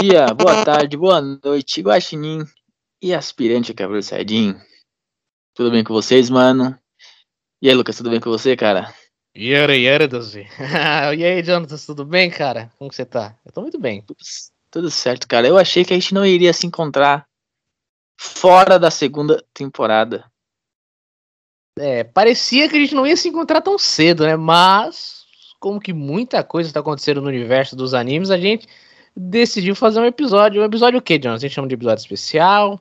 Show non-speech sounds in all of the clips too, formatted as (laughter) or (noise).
dia, boa tarde, boa noite, Guaxinim e aspirante a Saiyajin. Tudo bem com vocês, mano? E aí, Lucas, tudo bem com você, cara? Yara, yara, e aí, (laughs) Jonathan, tudo bem, cara? Como você tá? Eu tô muito bem. Tudo, tudo certo, cara. Eu achei que a gente não iria se encontrar fora da segunda temporada. É, parecia que a gente não ia se encontrar tão cedo, né? Mas, como que muita coisa tá acontecendo no universo dos animes, a gente decidiu fazer um episódio. Um episódio o quê, Jonathan? A gente chama de episódio especial?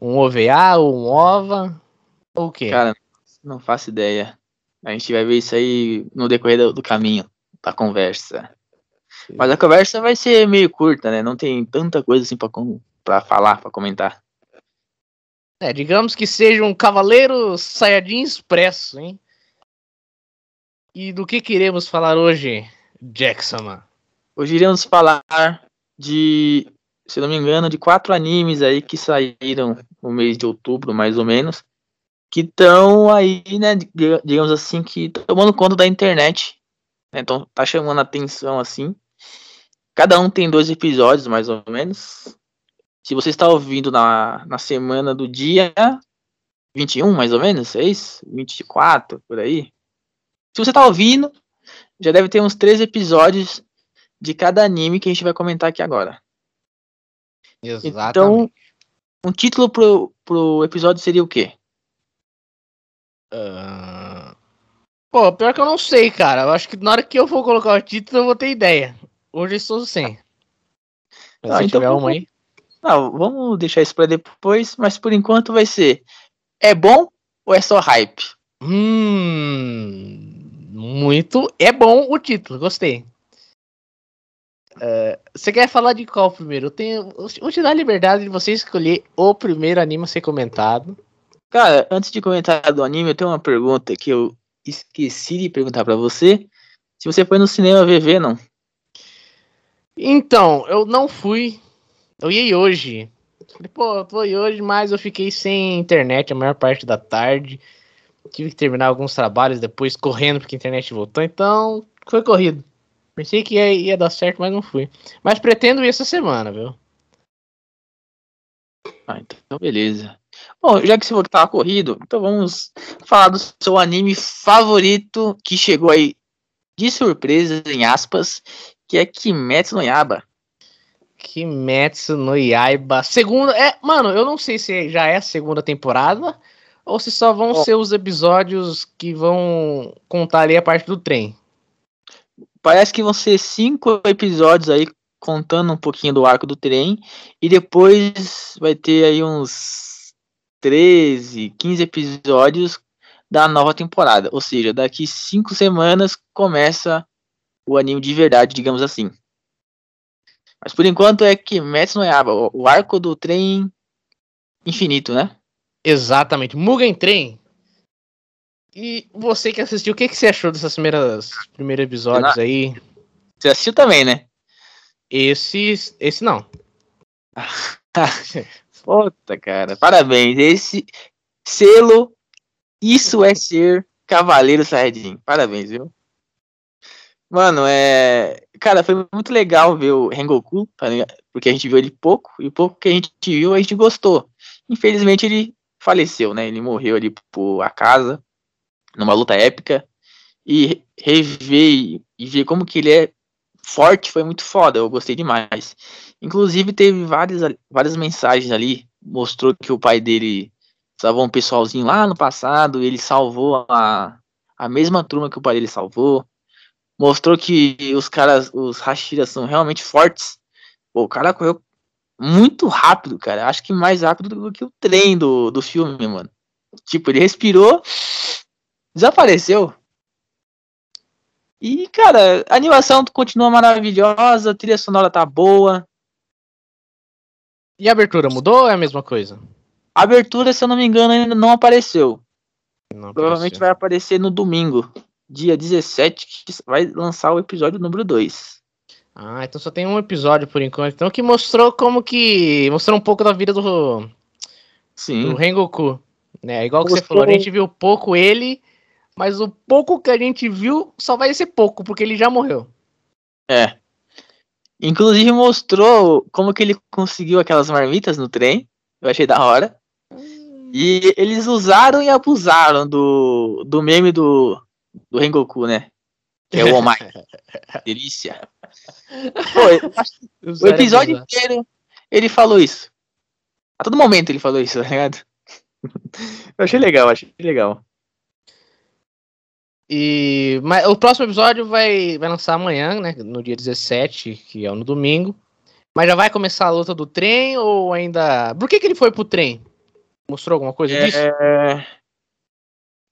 Um OVA, um OVA? Ou o quê? Cara, não faço ideia. A gente vai ver isso aí no decorrer do, do caminho, da conversa. Mas a conversa vai ser meio curta, né? Não tem tanta coisa assim pra, pra falar, pra comentar. É, digamos que seja um Cavaleiro Saiyajin Expresso, hein? E do que queremos falar hoje, Jackson? Hoje iremos falar de, se não me engano, de quatro animes aí que saíram no mês de outubro, mais ou menos, que estão aí, né, digamos assim, que tomando conta da internet. Né, então tá chamando a atenção assim. Cada um tem dois episódios, mais ou menos. Se você está ouvindo na, na semana do dia 21, mais ou menos, é isso? 24, por aí. Se você está ouvindo, já deve ter uns três episódios de cada anime que a gente vai comentar aqui agora. Exatamente. Então, um título pro, pro episódio seria o quê? Uh... Pô, pior que eu não sei, cara. Eu acho que na hora que eu for colocar o título, eu vou ter ideia. Hoje estou sem. Mas ah, se então, tiver uma aí. Não, vamos deixar isso pra depois, mas por enquanto vai ser. É bom ou é só hype? Hum. Muito. É bom o título, gostei. Uh, você quer falar de qual primeiro? Eu tenho. Vou te dar a liberdade de você escolher o primeiro anime a ser comentado. Cara, antes de comentar do anime, eu tenho uma pergunta que eu esqueci de perguntar para você. Se você foi no cinema VV, não? Então, eu não fui. Eu ia hoje. Falei, pô, eu tô hoje, mas eu fiquei sem internet a maior parte da tarde. Tive que terminar alguns trabalhos depois correndo porque a internet voltou. Então, foi corrido. Pensei que ia, ia dar certo, mas não fui. Mas pretendo ir essa semana, viu? Ah, então beleza. Bom, já que você falou que tava corrido, então vamos falar do seu anime favorito que chegou aí de surpresa, em aspas, que é Kimetsu no Yaba. Kimetsu no Yaiba. Segunda. É, mano, eu não sei se já é a segunda temporada ou se só vão oh. ser os episódios que vão contar ali a parte do trem. Parece que vão ser cinco episódios aí contando um pouquinho do arco do trem e depois vai ter aí uns 13, 15 episódios da nova temporada. Ou seja, daqui cinco semanas começa o anime de verdade, digamos assim. Mas por enquanto é que Metsu no Yaba, o arco do trem infinito, né? Exatamente. Mugen Trem. E você que assistiu, o que, que você achou dessas primeiras primeiros episódios não... aí? Você assistiu também, né? Esse, esse não. (laughs) Puta, cara. Parabéns. Esse selo, isso é ser Cavaleiro Saiyajin. Parabéns, viu? Mano, é. Cara, foi muito legal ver o Rengoku, tá porque a gente viu ele pouco, e o pouco que a gente viu, a gente gostou. Infelizmente ele faleceu, né? Ele morreu ali por a casa, numa luta épica. E rever e ver como que ele é forte foi muito foda, eu gostei demais. Inclusive teve várias, várias mensagens ali, mostrou que o pai dele salvou um pessoalzinho lá no passado, ele salvou a, a mesma turma que o pai dele salvou mostrou que os caras, os Hashiras são realmente fortes. Pô, o cara correu muito rápido, cara. Acho que mais rápido do que o trem do, do filme, mano. Tipo, ele respirou, desapareceu. E, cara, a animação continua maravilhosa, a trilha sonora tá boa. E a abertura mudou ou é a mesma coisa? A abertura, se eu não me engano, ainda não apareceu. Não Provavelmente vai aparecer no domingo dia 17, que vai lançar o episódio número 2. Ah, então só tem um episódio por enquanto. Então que mostrou como que. Mostrou um pouco da vida do. Sim. Do Rengoku. Né? Igual que mostrou... você falou, a gente viu pouco ele, mas o pouco que a gente viu só vai ser pouco, porque ele já morreu. É. Inclusive mostrou como que ele conseguiu aquelas marmitas no trem. Eu achei da hora. E eles usaram e abusaram do, do meme do, do Rengoku, né? Que é o (laughs) Omai. Delícia. Pô, o episódio inteiro ele falou isso. A todo momento ele falou isso, tá ligado? (laughs) Eu achei legal, achei legal. E mas o próximo episódio vai, vai lançar amanhã, né? No dia 17, que é no domingo. Mas já vai começar a luta do trem ou ainda. Por que, que ele foi pro trem? Mostrou alguma coisa é... disso?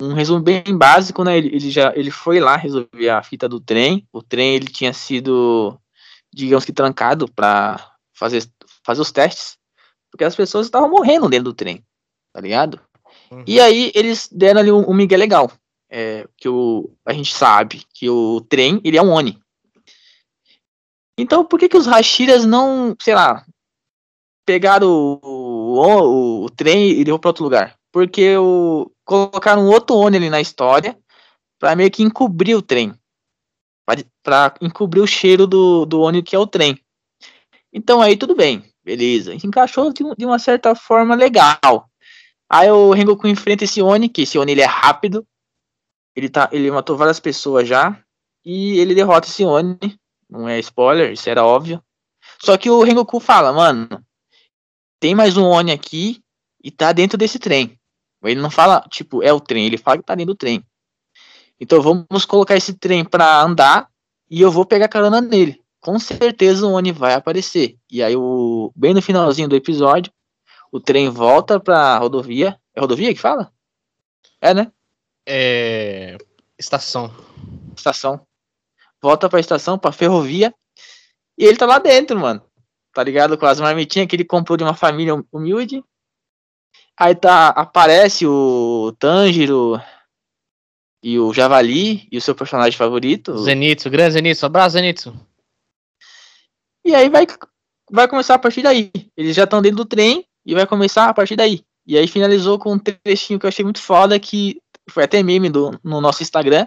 Um resumo bem básico, né? Ele, ele já ele foi lá resolver a fita do trem. O trem ele tinha sido, digamos que, trancado para fazer, fazer os testes. Porque as pessoas estavam morrendo dentro do trem, tá ligado? Uhum. E aí eles deram ali um, um migué legal é, que o, a gente sabe que o trem ele é um Oni. Então por que que os Hashiras não, sei lá, pegaram o, o, o, trem e levou para outro lugar? Porque o, colocaram outro Oni ali na história para meio que encobrir o trem. para encobrir o cheiro do, do Oni que é o trem. Então aí tudo bem, beleza. Encaixou de, de uma certa forma legal. Aí o Rengoku enfrenta esse Oni, que esse Oni ele é rápido, ele, tá, ele matou várias pessoas já. E ele derrota esse Oni. Não é spoiler, isso era óbvio. Só que o Rengoku fala, mano, tem mais um Oni aqui e tá dentro desse trem. Ele não fala, tipo, é o trem, ele fala que tá dentro do trem. Então vamos colocar esse trem pra andar e eu vou pegar carona nele. Com certeza o Oni vai aparecer. E aí, o, bem no finalzinho do episódio, o trem volta pra rodovia. É rodovia que fala? É, né? É... Estação. Estação. Volta pra estação, pra ferrovia. E ele tá lá dentro, mano. Tá ligado? Com as marmitinhas que ele comprou de uma família humilde. Aí tá, aparece o Tanjiro e o Javali e o seu personagem favorito. Zenitsu, grande Zenitsu. Abraço, Zenitsu. E aí vai, vai começar a partir daí. Eles já estão dentro do trem e vai começar a partir daí. E aí finalizou com um trechinho que eu achei muito foda que foi até meme do, no nosso Instagram,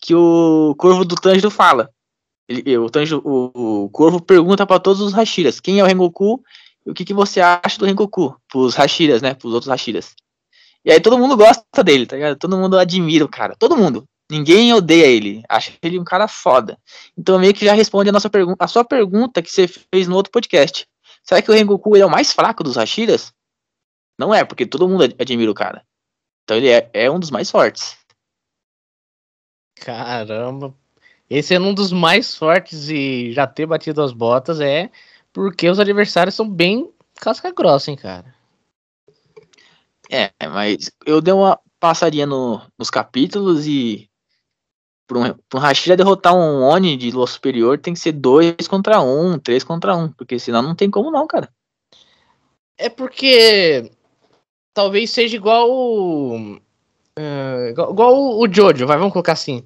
que o Corvo do Tanjiro fala. Ele, o, Tanjiro, o, o Corvo pergunta para todos os Hashiras quem é o Rengoku e o que, que você acha do Rengoku, pros Hashiras, né, pros outros Hashiras. E aí todo mundo gosta dele, tá ligado? Todo mundo admira o cara, todo mundo. Ninguém odeia ele, acha ele um cara foda. Então meio que já responde a nossa pergunta, a sua pergunta que você fez no outro podcast. Será que o Rengoku é o mais fraco dos Hashiras? Não é, porque todo mundo admira o cara. Então ele é, é um dos mais fortes. Caramba. Esse é um dos mais fortes e já ter batido as botas é porque os adversários são bem casca grossa, hein, cara. É, mas eu dei uma passadinha no, nos capítulos e para um, pra um Hashira derrotar um Oni de lua superior tem que ser dois contra um, três contra um, porque senão não tem como não, cara. É porque talvez seja igual. Uh, igual, igual, o Jojo, vai, vamos colocar assim.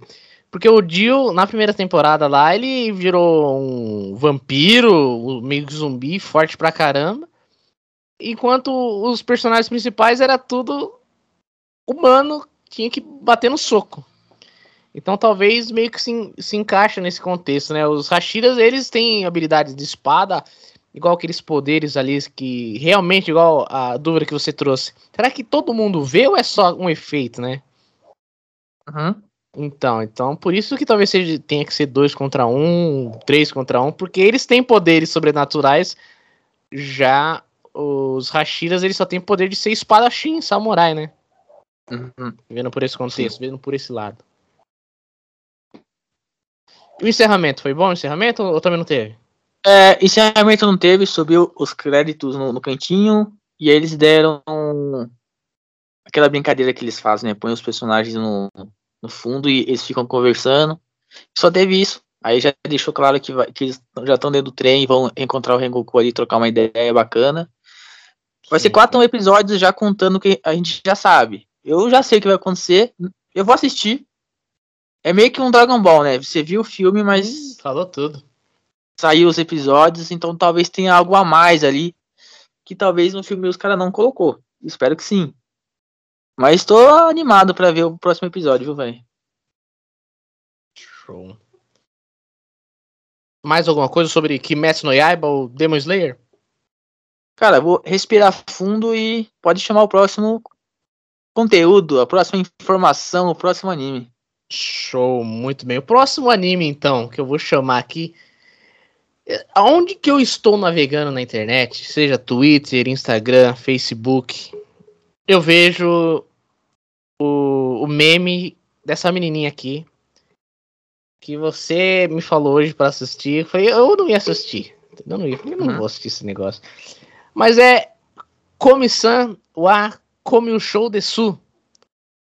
Porque o Dio, na primeira temporada lá, ele virou um vampiro, meio zumbi, forte pra caramba. Enquanto os personagens principais era tudo humano, tinha que bater no soco. Então talvez meio que se, se encaixa nesse contexto, né? Os Hashiras, eles têm habilidades de espada, igual aqueles poderes ali que realmente, igual a dúvida que você trouxe, será que todo mundo vê ou é só um efeito, né? Uhum. Então, então, por isso que talvez seja, tenha que ser dois contra um, três contra um, porque eles têm poderes sobrenaturais, já os Hashiras, eles só têm poder de ser espadachim, samurai, né? Uhum. Vendo por esse contexto, Sim. vendo por esse lado. O encerramento, foi bom o encerramento ou também não teve? É, encerramento não teve, subiu os créditos no, no, cantinho e aí eles deram aquela brincadeira que eles fazem, né? Põe os personagens no, no fundo e eles ficam conversando. Só teve isso. Aí já deixou claro que, vai, que eles já estão dentro do trem e vão encontrar o Rengoku ali trocar uma ideia bacana. Vai Sim. ser quatro episódios já contando o que a gente já sabe. Eu já sei o que vai acontecer. Eu vou assistir. É meio que um Dragon Ball, né? Você viu o filme, mas. Falou tudo saiu os episódios, então talvez tenha algo a mais ali que talvez no filme os caras não colocou. Espero que sim. Mas estou animado para ver o próximo episódio, viu, velho? Show. Mais alguma coisa sobre Kimetsu no Yaiba ou Demon Slayer? Cara, vou respirar fundo e pode chamar o próximo conteúdo, a próxima informação, o próximo anime. Show, muito bem. O próximo anime, então, que eu vou chamar aqui. É, Aonde que eu estou navegando na internet, seja Twitter, Instagram, Facebook, eu vejo o, o meme dessa menininha aqui que você me falou hoje pra assistir. Eu falei, eu não ia assistir. Eu não ia, eu não vou assistir esse negócio. Mas é Komi-san wa Komi o Show de Su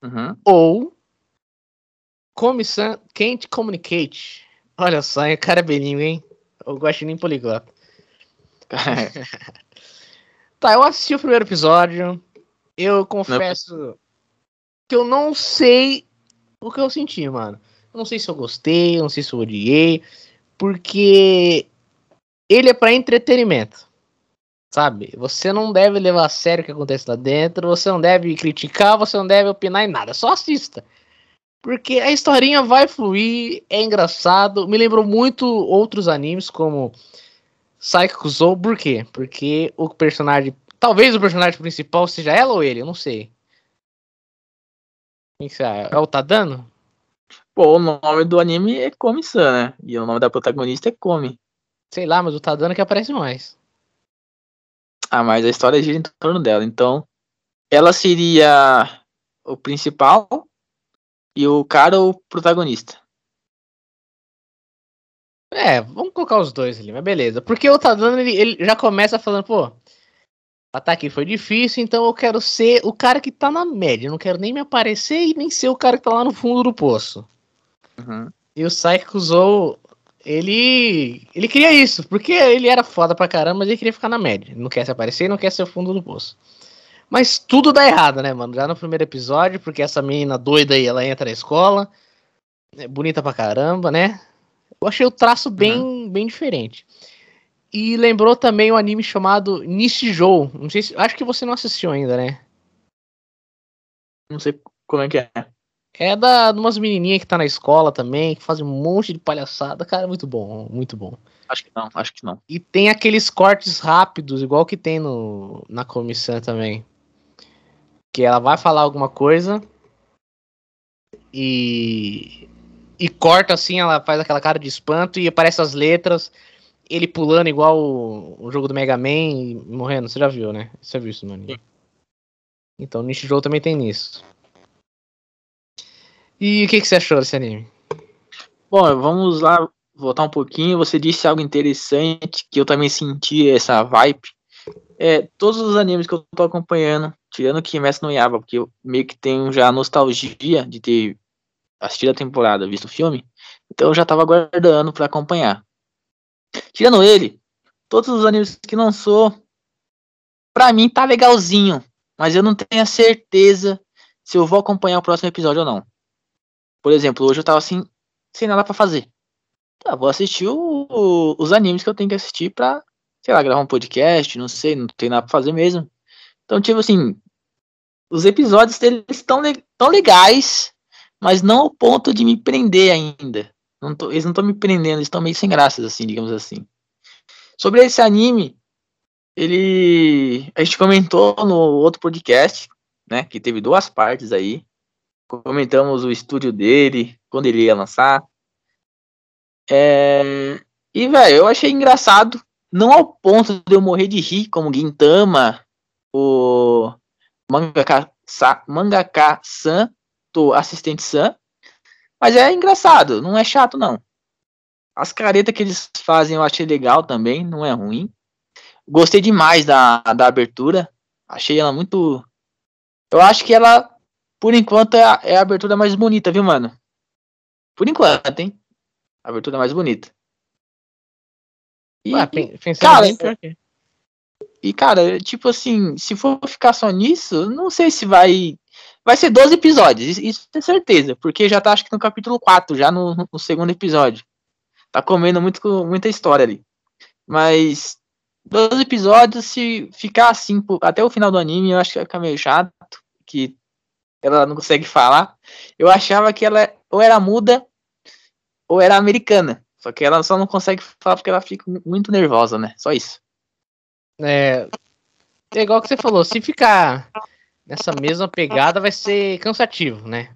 Uhum. ou Komi-san Can't Communicate. Olha só, cara é belinho, hein? Eu gosto nem poliglota. (laughs) Tá, eu assisti o primeiro episódio. Eu confesso que eu não sei o que eu senti, mano. Eu não sei se eu gostei, eu não sei se eu odiei, porque ele é pra entretenimento. Sabe? Você não deve levar a sério o que acontece lá dentro, você não deve criticar, você não deve opinar em nada, só assista. Porque a historinha vai fluir, é engraçado, me lembrou muito outros animes como Psycho Zou, por quê? Porque o personagem. Talvez o personagem principal seja ela ou ele, eu não sei. Quem que acha? É o Tadano? Pô, o nome do anime é Komi-san, né? E o nome da protagonista é Komi. Sei lá, mas o Tadano que aparece mais. Ah, mas a história gira em torno dela. Então, ela seria o principal e o cara o protagonista. É, vamos colocar os dois ali, mas beleza. Porque o Tadano, ele, ele já começa falando, pô, ataque foi difícil, então eu quero ser o cara que tá na média. Eu não quero nem me aparecer e nem ser o cara que tá lá no fundo do poço. Uhum. E o Psycho Zou, ele. Ele queria isso, porque ele era foda pra caramba, mas ele queria ficar na média. Ele não quer se aparecer e não quer ser o fundo do poço. Mas tudo dá errado, né, mano? Já no primeiro episódio, porque essa menina doida aí, ela entra na escola. É bonita pra caramba, né? Eu achei o traço bem, bem diferente. E lembrou também um anime chamado Nishijou. Não sei se. Acho que você não assistiu ainda, né? Não sei como é que é. É da de umas menininhas que tá na escola também, que fazem um monte de palhaçada. Cara, muito bom, muito bom. Acho que não, acho que não. E tem aqueles cortes rápidos, igual que tem no, na comissão também. Que ela vai falar alguma coisa e. E corta assim, ela faz aquela cara de espanto e aparece as letras, ele pulando igual o, o jogo do Mega Man e morrendo. Você já viu, né? Você viu isso, mano? Sim. Então, Nishi Joe também tem nisso. E o que, que você achou desse anime? Bom, vamos lá voltar um pouquinho. Você disse algo interessante que eu também senti essa vibe. É, todos os animes que eu tô acompanhando, tirando Kimetsu no Yaba, porque eu meio que tenho já nostalgia de ter assistido a temporada, visto o filme, então eu já tava aguardando pra acompanhar. Tirando ele, todos os animes que lançou, pra mim tá legalzinho, mas eu não tenho a certeza se eu vou acompanhar o próximo episódio ou não. Por exemplo, hoje eu tava assim, sem nada pra fazer. Tá, vou assistir o- o- os animes que eu tenho que assistir pra, sei lá, gravar um podcast, não sei, não tem nada pra fazer mesmo. Então, tipo assim, os episódios deles estão tão legais, mas não ao ponto de me prender ainda. Não tô- eles não estão me prendendo, eles estão meio sem graças, assim, digamos assim. Sobre esse anime, ele. A gente comentou no outro podcast, né? Que teve duas partes aí. Comentamos o estúdio dele, quando ele ia lançar. É, E, velho, eu achei engraçado. Não ao ponto de eu morrer de rir, como Gintama, o Mangaka, Sa... Mangaka San, do Assistente San. Mas é engraçado, não é chato, não. As caretas que eles fazem eu achei legal também, não é ruim. Gostei demais da, da abertura. Achei ela muito. Eu acho que ela, por enquanto, é a, é a abertura mais bonita, viu, mano? Por enquanto, hein? A abertura mais bonita. E, pen- pensando cara, bem, que- e, cara, tipo assim, se for ficar só nisso, não sei se vai. Vai ser 12 episódios, isso- é certeza. Porque já tá, acho que no capítulo 4, já no, no segundo episódio. Tá comendo muito, muita história ali. Mas 12 episódios, se ficar assim até o final do anime, eu acho que vai ficar meio chato. Que ela não consegue falar. Eu achava que ela ou era muda ou era americana. Só que ela só não consegue falar porque ela fica muito nervosa, né? Só isso. É, é igual que você falou, se ficar nessa mesma pegada vai ser cansativo, né?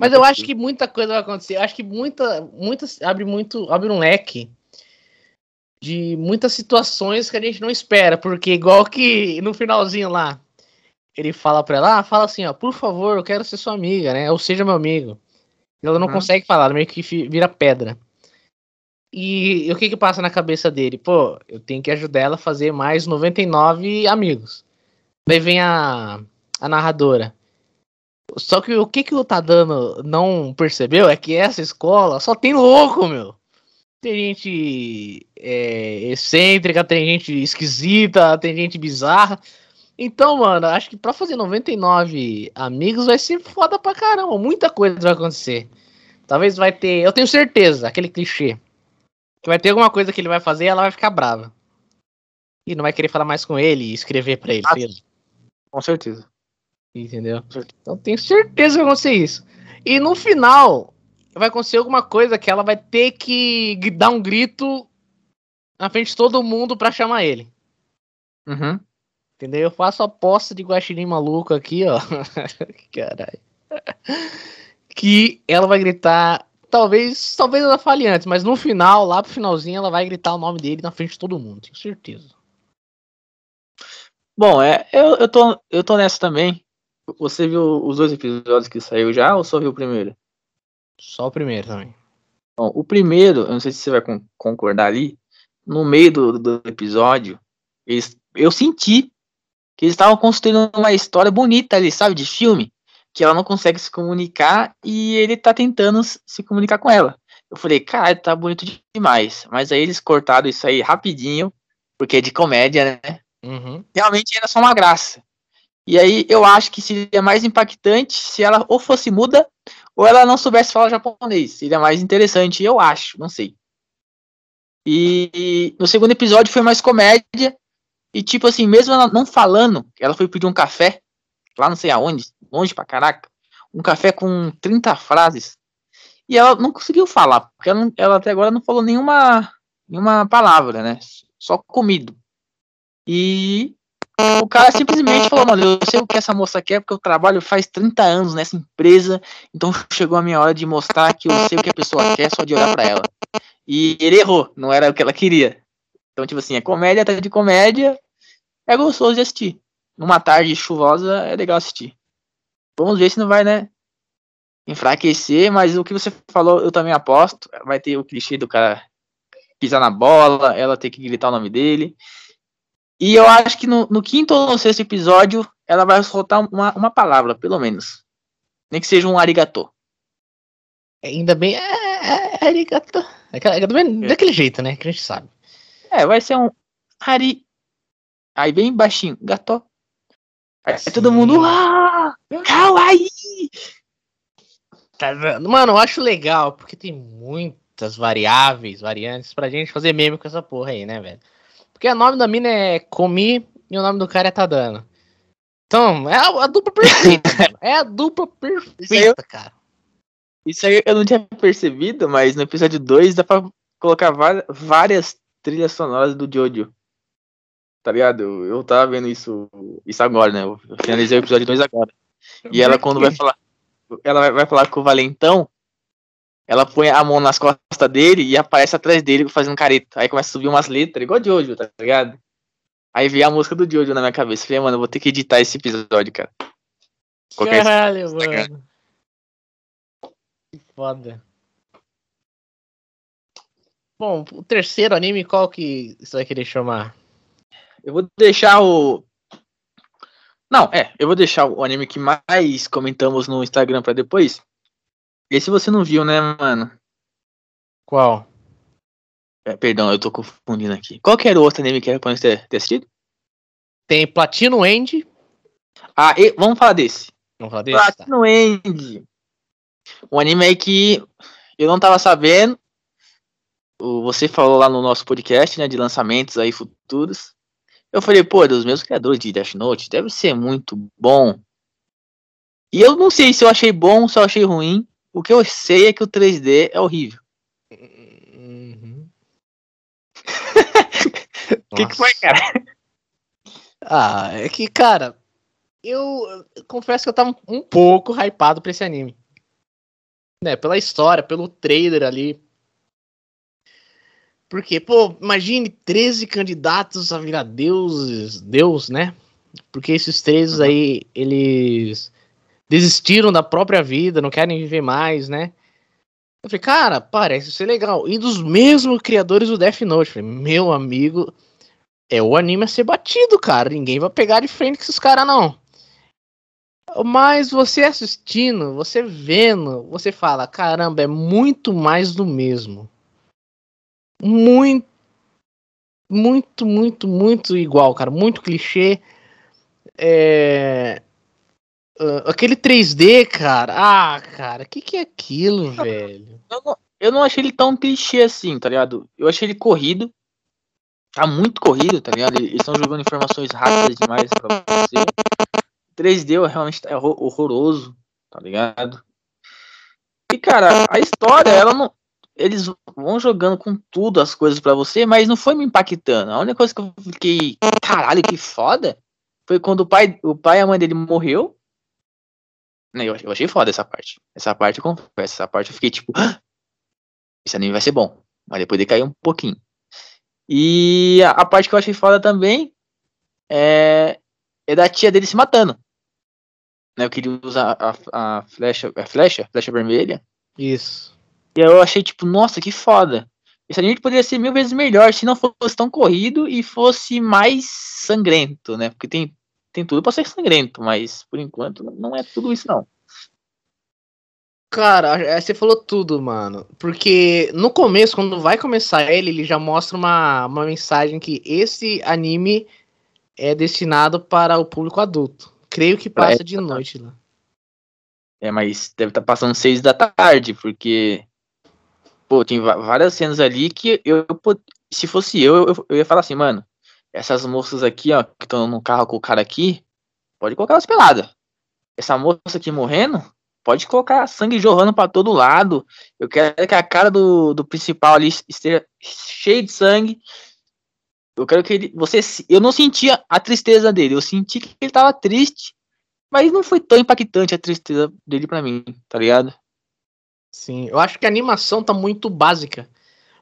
Mas eu acho que muita coisa vai acontecer. Eu acho que muita, muita abre muito, abre um leque de muitas situações que a gente não espera, porque igual que no finalzinho lá, ele fala pra ela, ah, fala assim, ó, por favor, eu quero ser sua amiga, né? Ou seja, meu amigo. Ela não uhum. consegue falar, meio que vira pedra. E, e o que que passa na cabeça dele? Pô, eu tenho que ajudar ela a fazer mais 99 amigos. Daí vem a, a narradora. Só que o que que o Tadano não percebeu é que essa escola só tem louco, meu. Tem gente é, excêntrica, tem gente esquisita, tem gente bizarra. Então, mano, acho que pra fazer 99 amigos vai ser foda pra caramba. Muita coisa vai acontecer. Talvez vai ter. Eu tenho certeza, aquele clichê. Que vai ter alguma coisa que ele vai fazer e ela vai ficar brava. E não vai querer falar mais com ele e escrever pra ele. Ah, com certeza. Entendeu? Então tenho certeza que vai acontecer isso. E no final, vai acontecer alguma coisa que ela vai ter que dar um grito na frente de todo mundo pra chamar ele. Uhum. Entendeu? Eu faço a aposta de guaxinim maluco aqui, ó. (laughs) Caralho. Que ela vai gritar. Talvez, talvez ela fale antes, mas no final, lá pro finalzinho, ela vai gritar o nome dele na frente de todo mundo, tenho certeza. Bom, é, eu, eu, tô, eu tô nessa também. Você viu os dois episódios que saiu já ou só viu o primeiro? Só o primeiro também. Bom, o primeiro, eu não sei se você vai concordar ali, no meio do, do episódio, eles, eu senti que eles estavam construindo uma história bonita ali, sabe, de filme, que ela não consegue se comunicar e ele tá tentando se comunicar com ela. Eu falei, cara, tá bonito demais. Mas aí eles cortaram isso aí rapidinho, porque é de comédia, né? Uhum. Realmente era só uma graça. E aí eu acho que seria mais impactante se ela ou fosse muda ou ela não soubesse falar japonês. Seria mais interessante, eu acho, não sei. E no segundo episódio foi mais comédia e tipo assim, mesmo ela não falando, ela foi pedir um café, lá não sei aonde, longe pra caraca, um café com 30 frases. E ela não conseguiu falar, porque ela, ela até agora não falou nenhuma, nenhuma palavra, né? Só comido. E o cara simplesmente falou, mano, eu sei o que essa moça quer, porque eu trabalho faz 30 anos nessa empresa, então chegou a minha hora de mostrar que eu sei o que a pessoa quer só de olhar para ela. E ele errou, não era o que ela queria. Então, tipo assim, é comédia tá de comédia, é gostoso de assistir. Numa tarde chuvosa é legal assistir. Vamos ver se não vai, né? Enfraquecer, mas o que você falou eu também aposto. Vai ter o clichê do cara pisar na bola, ela ter que gritar o nome dele. E eu acho que no, no quinto ou no sexto episódio ela vai soltar uma, uma palavra, pelo menos. Nem que seja um arigatô. Ainda bem. É, é, é arigatô. É, é, daquele jeito, né? Que a gente sabe. É, vai ser um ari Aí bem baixinho, gato. Aí Sim. todo mundo, ah, kawaii! Tá vendo? Mano, eu acho legal, porque tem muitas variáveis, variantes pra gente fazer meme com essa porra aí, né, velho? Porque o nome da mina é Comi e o nome do cara é Tadano. Então, é a, a dupla perfeita. (laughs) É a dupla perfeita, cara. Isso aí eu não tinha percebido, mas no episódio 2 dá pra colocar várias trilhas sonoras do Jojo tá ligado? Eu, eu tava vendo isso, isso agora, né? Eu finalizei o episódio 2 agora. E ela, quando vai (laughs) falar, ela vai, falar com o Valentão, ela põe a mão nas costas dele e aparece atrás dele fazendo careta. Aí começa a subir umas letras, igual de Jojo, tá ligado? Aí veio a música do Jojo na minha cabeça. Falei, mano, eu vou ter que editar esse episódio, cara. Qualquer Caralho, mano. Que foda. Bom, o terceiro anime, qual que você vai querer chamar? Eu vou deixar o. Não, é, eu vou deixar o anime que mais comentamos no Instagram pra depois. Esse você não viu, né, mano? Qual? É, perdão, eu tô confundindo aqui. Qual que era o outro anime que era pra ter, ter assistido? Tem Platino End. Ah, e, vamos falar desse. Vamos falar desse? Tá. Platino tá. End. Um anime aí que eu não tava sabendo. Você falou lá no nosso podcast, né, de lançamentos aí futuros. Eu falei, pô, dos meus criadores de Death Note, deve ser muito bom. E eu não sei se eu achei bom ou se eu achei ruim. O que eu sei é que o 3D é horrível. Uhum. (laughs) O que, que foi, cara? (laughs) Ah, é que, cara, eu, eu confesso que eu tava um pouco hypado pra esse anime. Né, pela história, pelo trailer ali. Porque, pô, imagine 13 candidatos a virar deuses, deus, né? Porque esses 13 Uhum. aí, eles desistiram da própria vida, não querem viver mais, né? Eu falei, cara, parece ser legal. E dos mesmos criadores do Death Note. Eu falei, meu amigo, é o anime a ser batido, cara. Ninguém vai pegar de frente com esses caras, não. Mas você assistindo, você vendo, você fala, caramba, é muito mais do mesmo. Muito, muito, muito, muito igual, cara. Muito clichê. É... ah, aquele 3D, cara. Ah, cara, o que, que é aquilo, velho? Eu não, eu não achei ele tão clichê assim, tá ligado? Eu achei ele corrido. Tá muito corrido, tá ligado? Eles estão jogando informações rápidas demais pra você. 3D realmente é horror- horroroso, tá ligado? E, cara, a história, ela não. Eles vão jogando com tudo as coisas pra você, mas não foi me impactando. A única coisa que eu fiquei, caralho, que foda, foi quando o pai, o pai e a mãe dele morreu. Né, Eu, achei foda essa parte. Essa parte eu confesso. Essa parte eu fiquei tipo, "Ah, esse anime vai ser bom. Mas depois decaiu um pouquinho. E a, a parte que eu achei foda também é, é da tia dele se matando. Né, eu queria usar a, a flecha, a flecha, flecha vermelha. Isso. E aí eu achei, tipo, nossa, que foda. Esse anime poderia ser mil vezes melhor se não fosse tão corrido e fosse mais sangrento, né? Porque tem, tem tudo pra ser sangrento, mas por enquanto não é tudo isso, não. Cara, é, você falou tudo, mano. Porque no começo, quando vai começar ele, ele já mostra uma, uma mensagem que esse anime é destinado para o público adulto. Creio que passa de noite lá. É, mas deve estar passando seis da tarde, porque. Pô, tem várias cenas ali que eu, se fosse eu, eu, eu ia falar assim, mano, essas moças aqui, ó, que estão no carro com o cara aqui, pode colocar elas peladas. Essa moça aqui morrendo, pode colocar sangue jorrando pra todo lado. Eu quero que a cara do, do principal ali esteja cheia de sangue. Eu quero que ele. Você, eu não sentia a tristeza dele, eu senti que ele tava triste. Mas não foi tão impactante a tristeza dele pra mim, tá ligado? Sim, eu acho que a animação tá muito básica.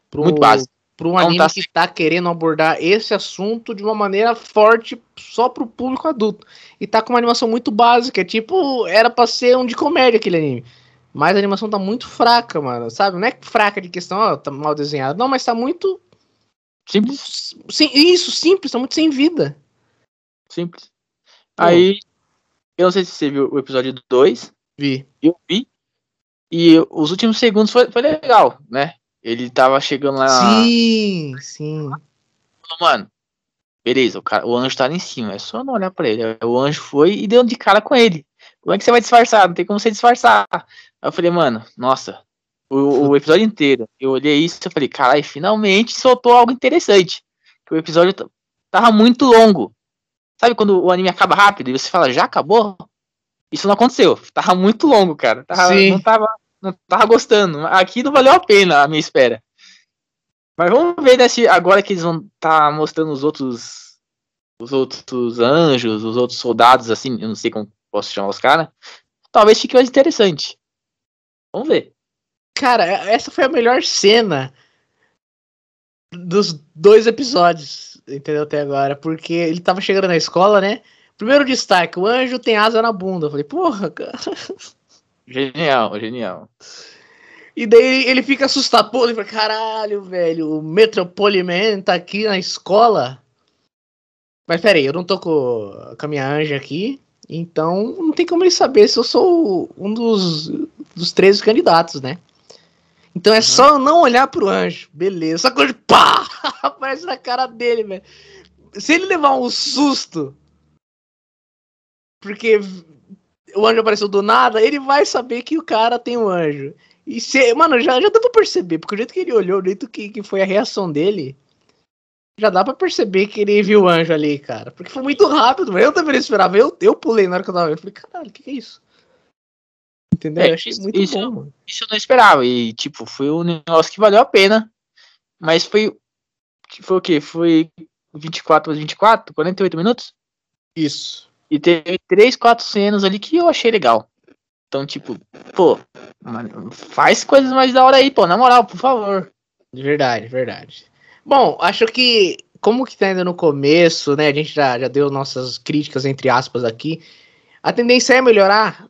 Pro, Muito básica. Pra um anime tá- que tá querendo abordar esse assunto de uma maneira forte só pro público adulto. E tá com uma animação muito básica. Tipo, era pra ser um de comédia aquele anime. Mas a animação tá muito fraca, mano. Sabe? Não é fraca de questão, ó, tá mal desenhado. Não, mas tá muito. Simples, Sim, isso, simples, tá muito sem vida. simples. Aí, eu não sei se você viu o episódio 2, Vi. eu vi. E os últimos segundos foi, foi legal, né? Ele tava chegando lá. Sim, sim. Mano, beleza, o, cara, o anjo tá lá em cima. É só não olhar pra ele. O anjo foi e deu de cara com ele. Como é que você vai disfarçar? Não tem como você disfarçar. Aí eu falei, mano, nossa. O, o episódio inteiro. Eu olhei isso e falei, caralho, finalmente soltou algo interessante. Que o episódio tava muito longo. Sabe quando o anime acaba rápido e você fala, já acabou? Isso não aconteceu. Tava muito longo, cara. Tava, não, tava, não tava gostando. Aqui não valeu a pena a minha espera. Mas vamos ver né, se agora que eles vão estar mostrando os outros. Os outros anjos, os outros soldados, assim, eu não sei como posso chamar os caras. Talvez fique mais interessante. Vamos ver. Cara, é- essa foi a melhor cena dos dois episódios, entendeu? Até agora. Porque ele tava chegando na escola, né? Primeiro destaque, o anjo tem asa na bunda. Eu falei, porra, cara. (laughs) Genial, genial. E daí ele fica assustado. Ele fala, caralho, velho, o Metropoliman tá aqui na escola. Mas peraí, eu não tô com, com a minha anja aqui. Então não tem como ele saber se eu sou um dos, dos 13 candidatos, né? Então é só eu não olhar pro anjo. Beleza. Só que hoje, pá! (laughs) Aparece na cara dele, velho. Se ele levar um susto. Porque o anjo apareceu do nada, ele vai saber que o cara tem um anjo. E se, mano, já, já dá pra perceber, porque o jeito que ele olhou, o jeito que, que foi a reação dele, já dá pra perceber que ele viu o anjo ali, cara. Porque foi muito rápido, eu também não esperava. Eu, eu pulei na hora que eu tava vendo. Eu falei, caralho, o que, que é isso? Entendeu? É, eu achei muito isso- bom, mano. Isso eu não esperava. E, tipo, foi um negócio que valeu a pena. Mas foi. foi o quê? Foi 24 a 24, 48 minutos? Isso. E teve três, quatro cenas ali que eu achei legal. Então, tipo, pô, faz coisas mais da hora aí, pô, na moral, por favor. De verdade, verdade. Bom, acho que, como que tá ainda no começo, né? A gente já, já deu nossas críticas, entre aspas, aqui. A tendência é melhorar?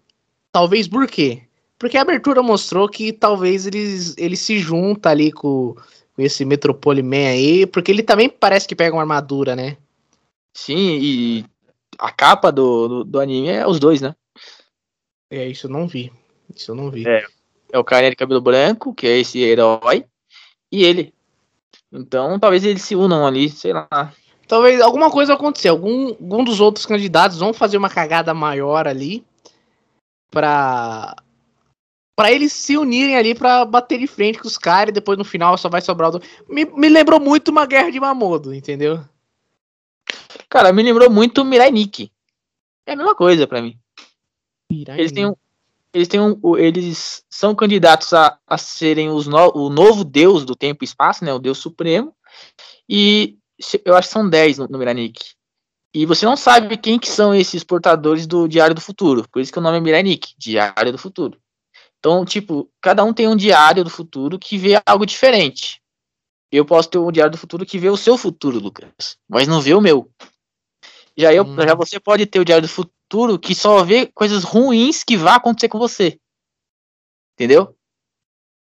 Talvez por quê? Porque a abertura mostrou que talvez eles, ele se junta ali com, com esse Metropole Man aí, porque ele também parece que pega uma armadura, né? Sim, e a capa do, do, do anime é os dois, né? É, isso eu não vi. Isso eu não vi. É, é o cara de cabelo branco, que é esse herói, e ele. Então, talvez eles se unam ali, sei lá. Talvez alguma coisa aconteça. Algum, algum dos outros candidatos vão fazer uma cagada maior ali pra, pra eles se unirem ali pra bater de frente com os caras e depois no final só vai sobrar o. do- Me, me lembrou muito uma guerra de Mamodo, entendeu? Cara, me lembrou muito Mirai Nikki. É a mesma coisa pra mim. Eles têm um, eles têm um, eles são candidatos a, a serem os no, o novo deus do tempo e espaço, né, o deus supremo. E eu acho que são 10 no, no Miranik. E você não sabe quem que são esses portadores do Diário do Futuro. Por isso que o nome é Miranik, Diário do Futuro. Então, tipo, cada um tem um diário do futuro que vê algo diferente. Eu posso ter um diário do futuro que vê o seu futuro, Lucas, mas não vê o meu. Já eu, Hum. já você pode ter o diário do futuro que só vê coisas ruins que vai acontecer com você. Entendeu?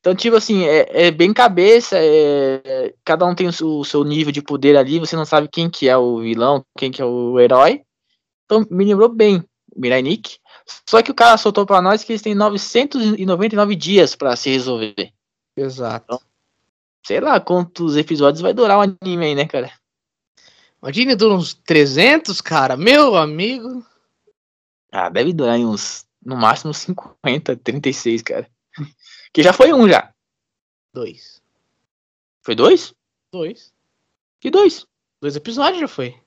Então, tipo assim, é, é bem cabeça, é- cada um tem o seu, o seu nível de poder ali, você não sabe quem que é o vilão, quem que é o herói. Então, me lembrou bem Mirai Nikki. Só que o cara soltou pra nós que eles têm 999 dias pra se resolver. Exato. Sei lá quantos episódios vai durar o anime aí, né, cara? Imagine dura uns 300, cara. Meu amigo. Ah, deve durar uns, no máximo 50, 36, cara. Que já foi um já. Dois. Foi dois? Dois. Que dois? Dois episódios já foi.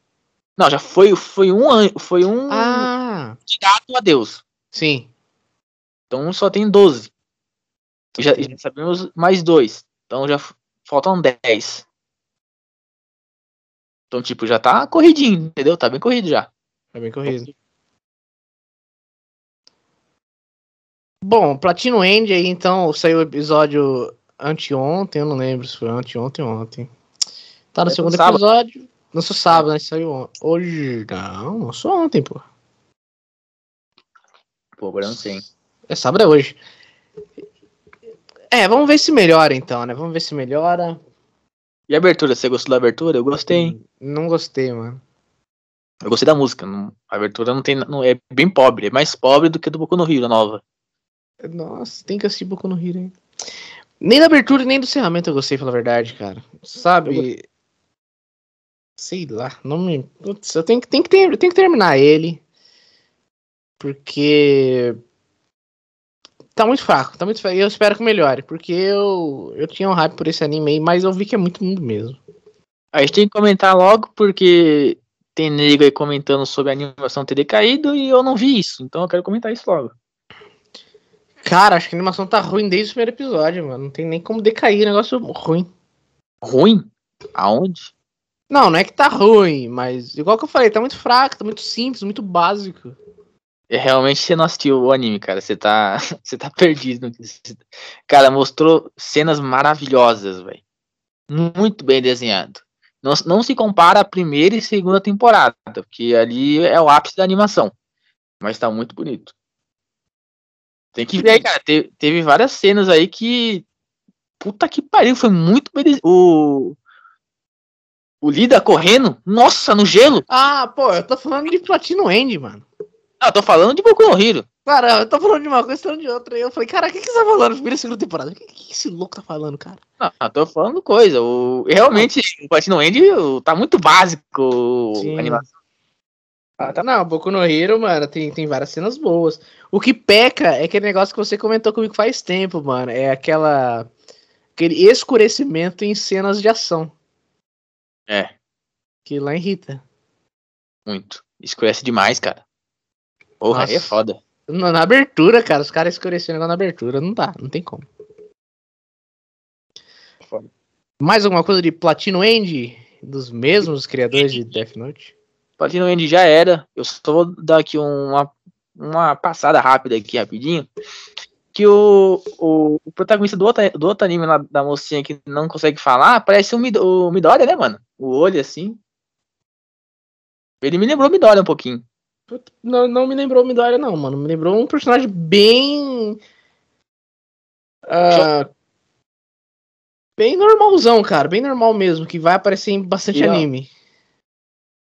Não, já foi, foi um foi um Ah, candidato a Deus. sim. Então só tem 12. Já, já sabemos mais dois. Então já faltam 10. Então, tipo, já tá corridinho, entendeu? Tá bem corrido já. Tá bem corrido. Bom, Platino End aí, então, saiu o episódio anteontem, eu não lembro se foi anteontem ou ontem. Tá no É, segundo sábado. episódio. Não sou sábado, né? Saiu hoje. Não, não sou ontem, pô. Pô, agora eu não sei. hein? É sábado é hoje. É, vamos ver se melhora então, né? Vamos ver se melhora. E a abertura? Você gostou da abertura? Eu gostei. hein? Não gostei, mano. Eu gostei da música. não- a abertura não tem. Não, é bem pobre. É mais pobre do que a do Boku no Rio, a nova. Nossa, tem que assistir Boku no Hero, hein? Nem da abertura, nem do encerramento eu gostei, pela verdade, cara. Sabe? Sei lá, não me. Putz, eu tenho que, tenho que, ter, eu tenho que terminar ele. Porque. Tá muito fraco, tá muito fraco. E eu espero que melhore. Porque eu, eu tinha um hype por esse anime aí, mas eu vi que é muito mundo mesmo. A gente tem que comentar logo porque tem nego aí comentando sobre a animação ter decaído e eu não vi isso. Então eu quero comentar isso logo. Cara, acho que a animação tá ruim desde o primeiro episódio, mano. Não tem nem como decair, negócio ruim. Ruim? Aonde? Não, não é que tá ruim, mas igual que eu falei, tá muito fraco, tá muito simples, muito básico. É, realmente você não assistiu o anime, cara. Você tá, (laughs) você tá perdido. Cara, mostrou cenas maravilhosas, velho. Muito bem desenhado. Não, não se compara a primeira e segunda temporada, porque ali é o ápice da animação. Mas tá muito bonito. Tem que ver aí, cara. Te- teve várias cenas aí que. Puta que pariu, foi muito bem desenhado. O. O Lida correndo, nossa, no gelo. Ah, pô, eu tô falando de Platino End, mano. Ah, eu tô falando de Boku no Hero. Cara, eu tô falando de uma coisa, tô falando de outra. E eu falei, cara, o que, que você tá falando primeira e segunda temporada? O que, que esse louco tá falando, cara? Não, eu tô falando coisa. O, realmente, o Platino End tá muito básico Sim. a animação. Ah, tá. Não, Boku no Hero, mano, tem, tem várias cenas boas. O que peca é aquele negócio que você comentou comigo faz tempo, mano. É aquela. aquele escurecimento em cenas de ação. É, Que lá irrita. muito. Escurece demais, cara. Porra, aí é foda. Na, na abertura, cara, os caras escurecendo igual na abertura. Não dá, não tem como. Foda. Mais alguma coisa de Platino End? dos mesmos criadores de Death Note? Platinum End já era. Eu só vou dar aqui uma, uma passada rápida aqui, rapidinho. Que o, o, o protagonista do outro, do outro anime lá, da mocinha que não consegue falar, parece o, Mid, o Midoriya, né, mano? O olho, assim. Ele me lembrou Midoriya um pouquinho. Não, não me lembrou Midoriya, não, mano. Me lembrou um personagem bem. Uh, bem normalzão, cara. Bem normal mesmo. Que vai aparecer em bastante e anime.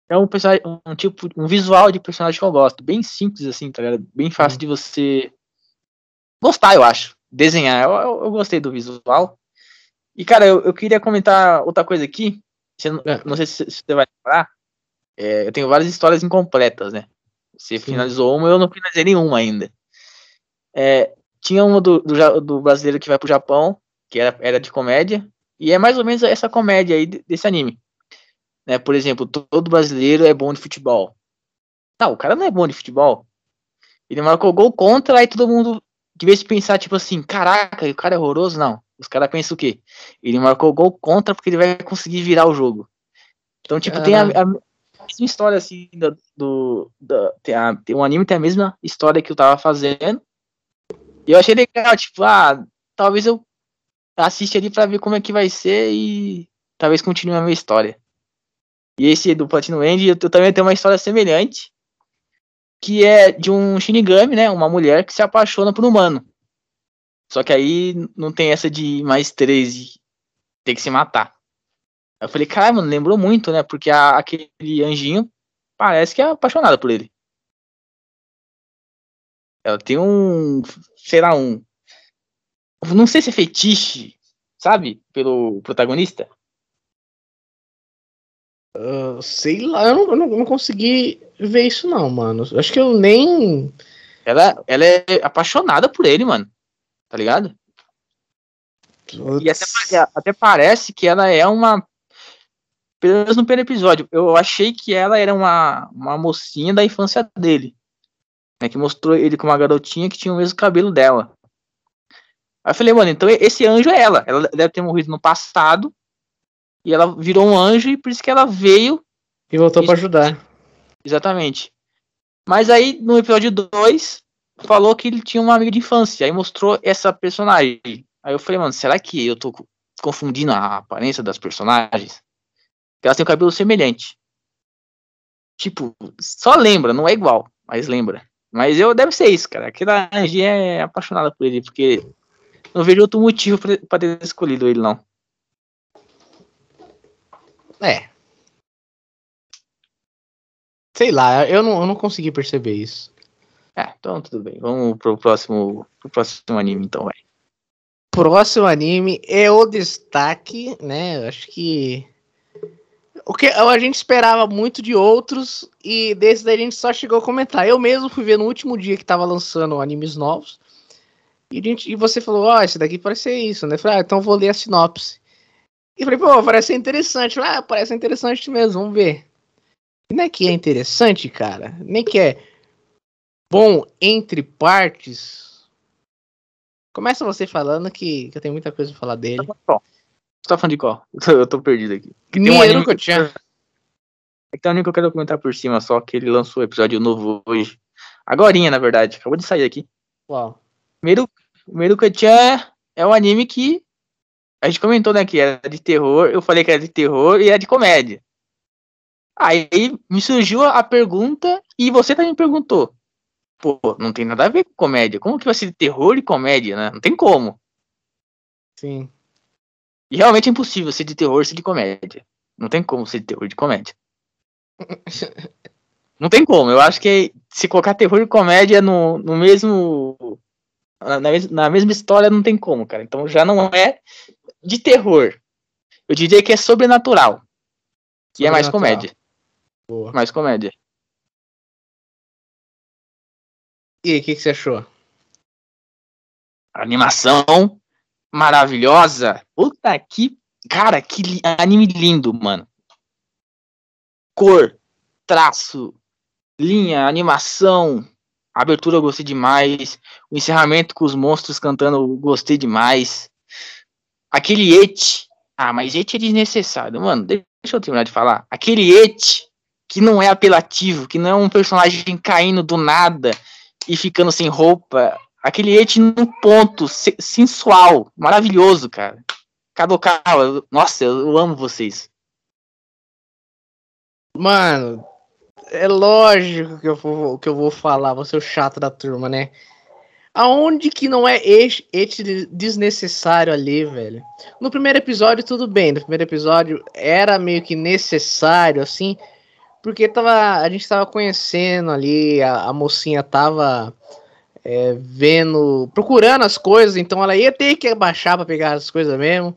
É um personagem, um tipo, um visual de personagem que eu gosto. Bem simples, assim, tá ligado? Bem fácil hum. de você gostar, eu acho. Desenhar. Eu, eu, eu, gostei do visual. E, cara, eu, eu queria comentar outra coisa aqui. Você, é. Não sei se, se você vai lembrar. É, eu tenho várias histórias incompletas, né? Você Sim. finalizou uma, eu não finalizei nenhuma ainda. É, tinha uma do, do, do, brasileiro que vai pro Japão, que era, era de comédia, e é mais ou menos essa comédia aí desse anime. Né, por exemplo, todo brasileiro é bom de futebol. Não, o cara não é bom de futebol. Ele marcou gol contra, aí todo mundo, de vez de pensar, tipo assim, caraca, o cara é horroroso, não. Os caras pensam o quê? Ele marcou gol contra porque ele vai conseguir virar o jogo. Então, tipo, tem a, a, mesma história, assim, do. do da, tem, a, tem um anime tem a mesma história que eu tava fazendo. E eu achei legal, tipo, ah, talvez eu assista ali pra ver como é que vai ser e talvez continue a minha história. E esse do Platinum End, eu, eu também tenho uma história semelhante, que é de um Shinigami, né, uma mulher que se apaixona por um humano. Só que aí não tem essa de mais três e ter que se matar. Eu falei, cara, mano, lembrou muito, né? Porque a, aquele anjinho parece que é apaixonada por ele. Ela tem um, sei lá, um. Não sei se é fetiche, sabe? Pelo protagonista. Uh, sei lá, eu não, eu não, consegui ver isso, não, mano. Acho que eu nem. Ela, ela é apaixonada por ele, mano. Tá ligado? E até, até parece que ela é uma pelo menos no primeiro episódio, eu achei que ela era uma, uma mocinha da infância dele. Né, que mostrou ele com uma garotinha que tinha o mesmo cabelo dela. Aí eu falei, mano, então esse anjo é ela. Ela deve ter morrido no passado. E ela virou um anjo e por isso que ela veio. E voltou para ajudar. Exatamente. Mas aí, no episódio 2, falou que ele tinha uma amiga de infância. Aí mostrou essa personagem. Aí eu falei, mano, será que eu tô confundindo a aparência das personagens? Elas têm o cabelo semelhante. Tipo, só lembra, não é igual, mas lembra. Mas eu deve ser isso, cara. Aquela Angie é apaixonada por ele, porque não vejo outro motivo para ter escolhido ele, não. É. Sei lá, eu não, eu não consegui perceber isso. É, então tudo bem. Vamos pro próximo, pro próximo anime, então, vai. Próximo anime é o destaque, né? Acho que o que a gente esperava muito de outros e desse daí a gente só chegou a comentar. Eu mesmo fui ver no último dia que tava lançando animes novos. E, gente, e você falou, ó, oh, esse daqui parece ser isso, né? Eu falei, ah, então vou ler a sinopse. E falei, pô, parece interessante. Falei, ah, parece interessante mesmo, vamos ver. E não é que é interessante, cara. Nem que é bom entre partes. Começa você falando que, que eu tenho muita coisa pra falar dele. Tá bom. Você tá falando de qual? Eu (laughs) tô, eu tô perdido aqui. Tem um anime que eu tinha. É que tem um anime que eu quero comentar por cima, só que ele lançou o episódio novo hoje. Agorinha, na verdade. Acabou de sair aqui. Uau. Primeiro, primeiro que eu tinha é um anime que a gente comentou, né, que era de terror. Eu falei que era de terror e era de comédia. Aí me surgiu a pergunta e você também me perguntou. Pô, não tem nada a ver com comédia. Como que vai ser de terror e comédia, né? Não tem como. Sim. E realmente é impossível ser de terror ser de comédia. Não tem como ser de terror de comédia. (laughs) Não tem como. Eu acho que se colocar terror e comédia no, no mesmo. Na, na, mesma história, não tem como, cara. Então já não é de terror. Eu diria que é sobrenatural. Que é mais comédia. Boa. Mais comédia. E aí, o que, que você achou? A animação maravilhosa. Puta que. Cara, que li... anime lindo, mano. Cor, traço, linha, animação. Abertura eu gostei demais. O encerramento com os monstros cantando eu gostei demais. Aquele et. Ah, mas et é desnecessário, mano. Deixa eu terminar de falar. Aquele Et, que não é apelativo, que não é um personagem caindo do nada e ficando sem roupa. Aquele Et num ponto sensual, maravilhoso, cara. Kadokawa, nossa, eu amo vocês. Mano, é lógico que eu vou, que eu vou falar, vou ser o chato da turma, né? Aonde que não é este, este desnecessário ali, velho? No primeiro episódio, tudo bem. No primeiro episódio era meio que necessário, assim, porque tava, a gente tava conhecendo ali, a, a mocinha tava é, vendo, procurando as coisas, então ela ia ter que abaixar para pegar as coisas mesmo.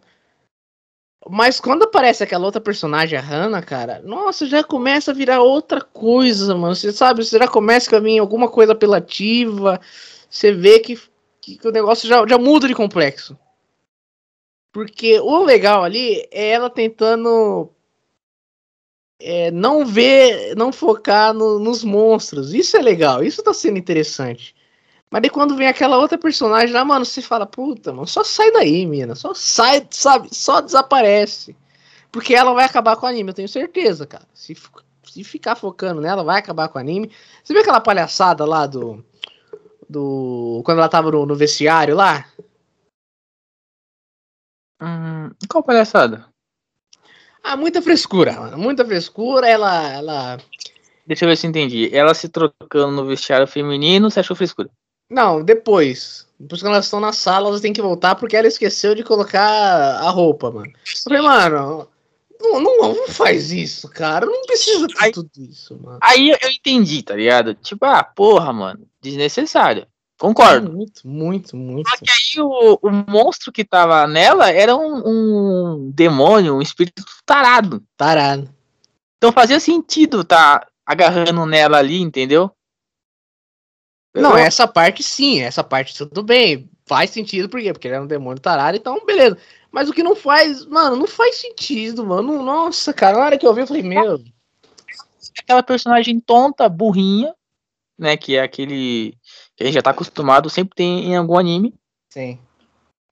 Mas quando aparece aquela outra personagem, a Hannah, cara, nossa, já começa a virar outra coisa, mano. Você sabe, você já começa a vir alguma coisa apelativa. Você vê que, que, o negócio já, já muda de complexo. Porque o legal ali é ela tentando é, não ver, não focar no, nos monstros. Isso é legal, isso tá sendo interessante. Mas daí quando vem aquela outra personagem lá, mano, você fala, puta, mano, só sai daí, mina. Só sai, sabe? Só desaparece. Porque ela vai acabar com o anime, eu tenho certeza, cara. Se, se ficar focando nela, vai acabar com o anime. Você viu aquela palhaçada lá do. do quando ela tava no, no vestiário lá? Hum, qual palhaçada? Ah, muita frescura, mano. Muita frescura. Ela, ela. Deixa eu ver se entendi. Ela se trocando no vestiário feminino, você achou frescura? Não, depois. Depois que elas estão na sala, elas têm que voltar porque ela esqueceu de colocar a roupa, mano. Eu falei, mano, não, não, não faz isso, cara. Não precisa de aí, tudo isso, mano. Aí eu entendi, tá ligado? Tipo, ah, porra, mano, desnecessário. Concordo. Muito, muito, muito. Só que aí o, o monstro que tava nela era um, um demônio, um espírito tarado. Tarado. Então fazia sentido tá agarrando nela ali, entendeu? Não, essa parte sim, essa parte tudo bem. Faz sentido, por quê? Porque ele é um demônio tarado, então beleza. Mas o que não faz, mano, não faz sentido, mano. Nossa, cara, na hora que eu vi, eu falei, meu. Aquela personagem tonta, burrinha, né? Que é aquele. Que a gente já tá acostumado, sempre tem em algum anime. Sim.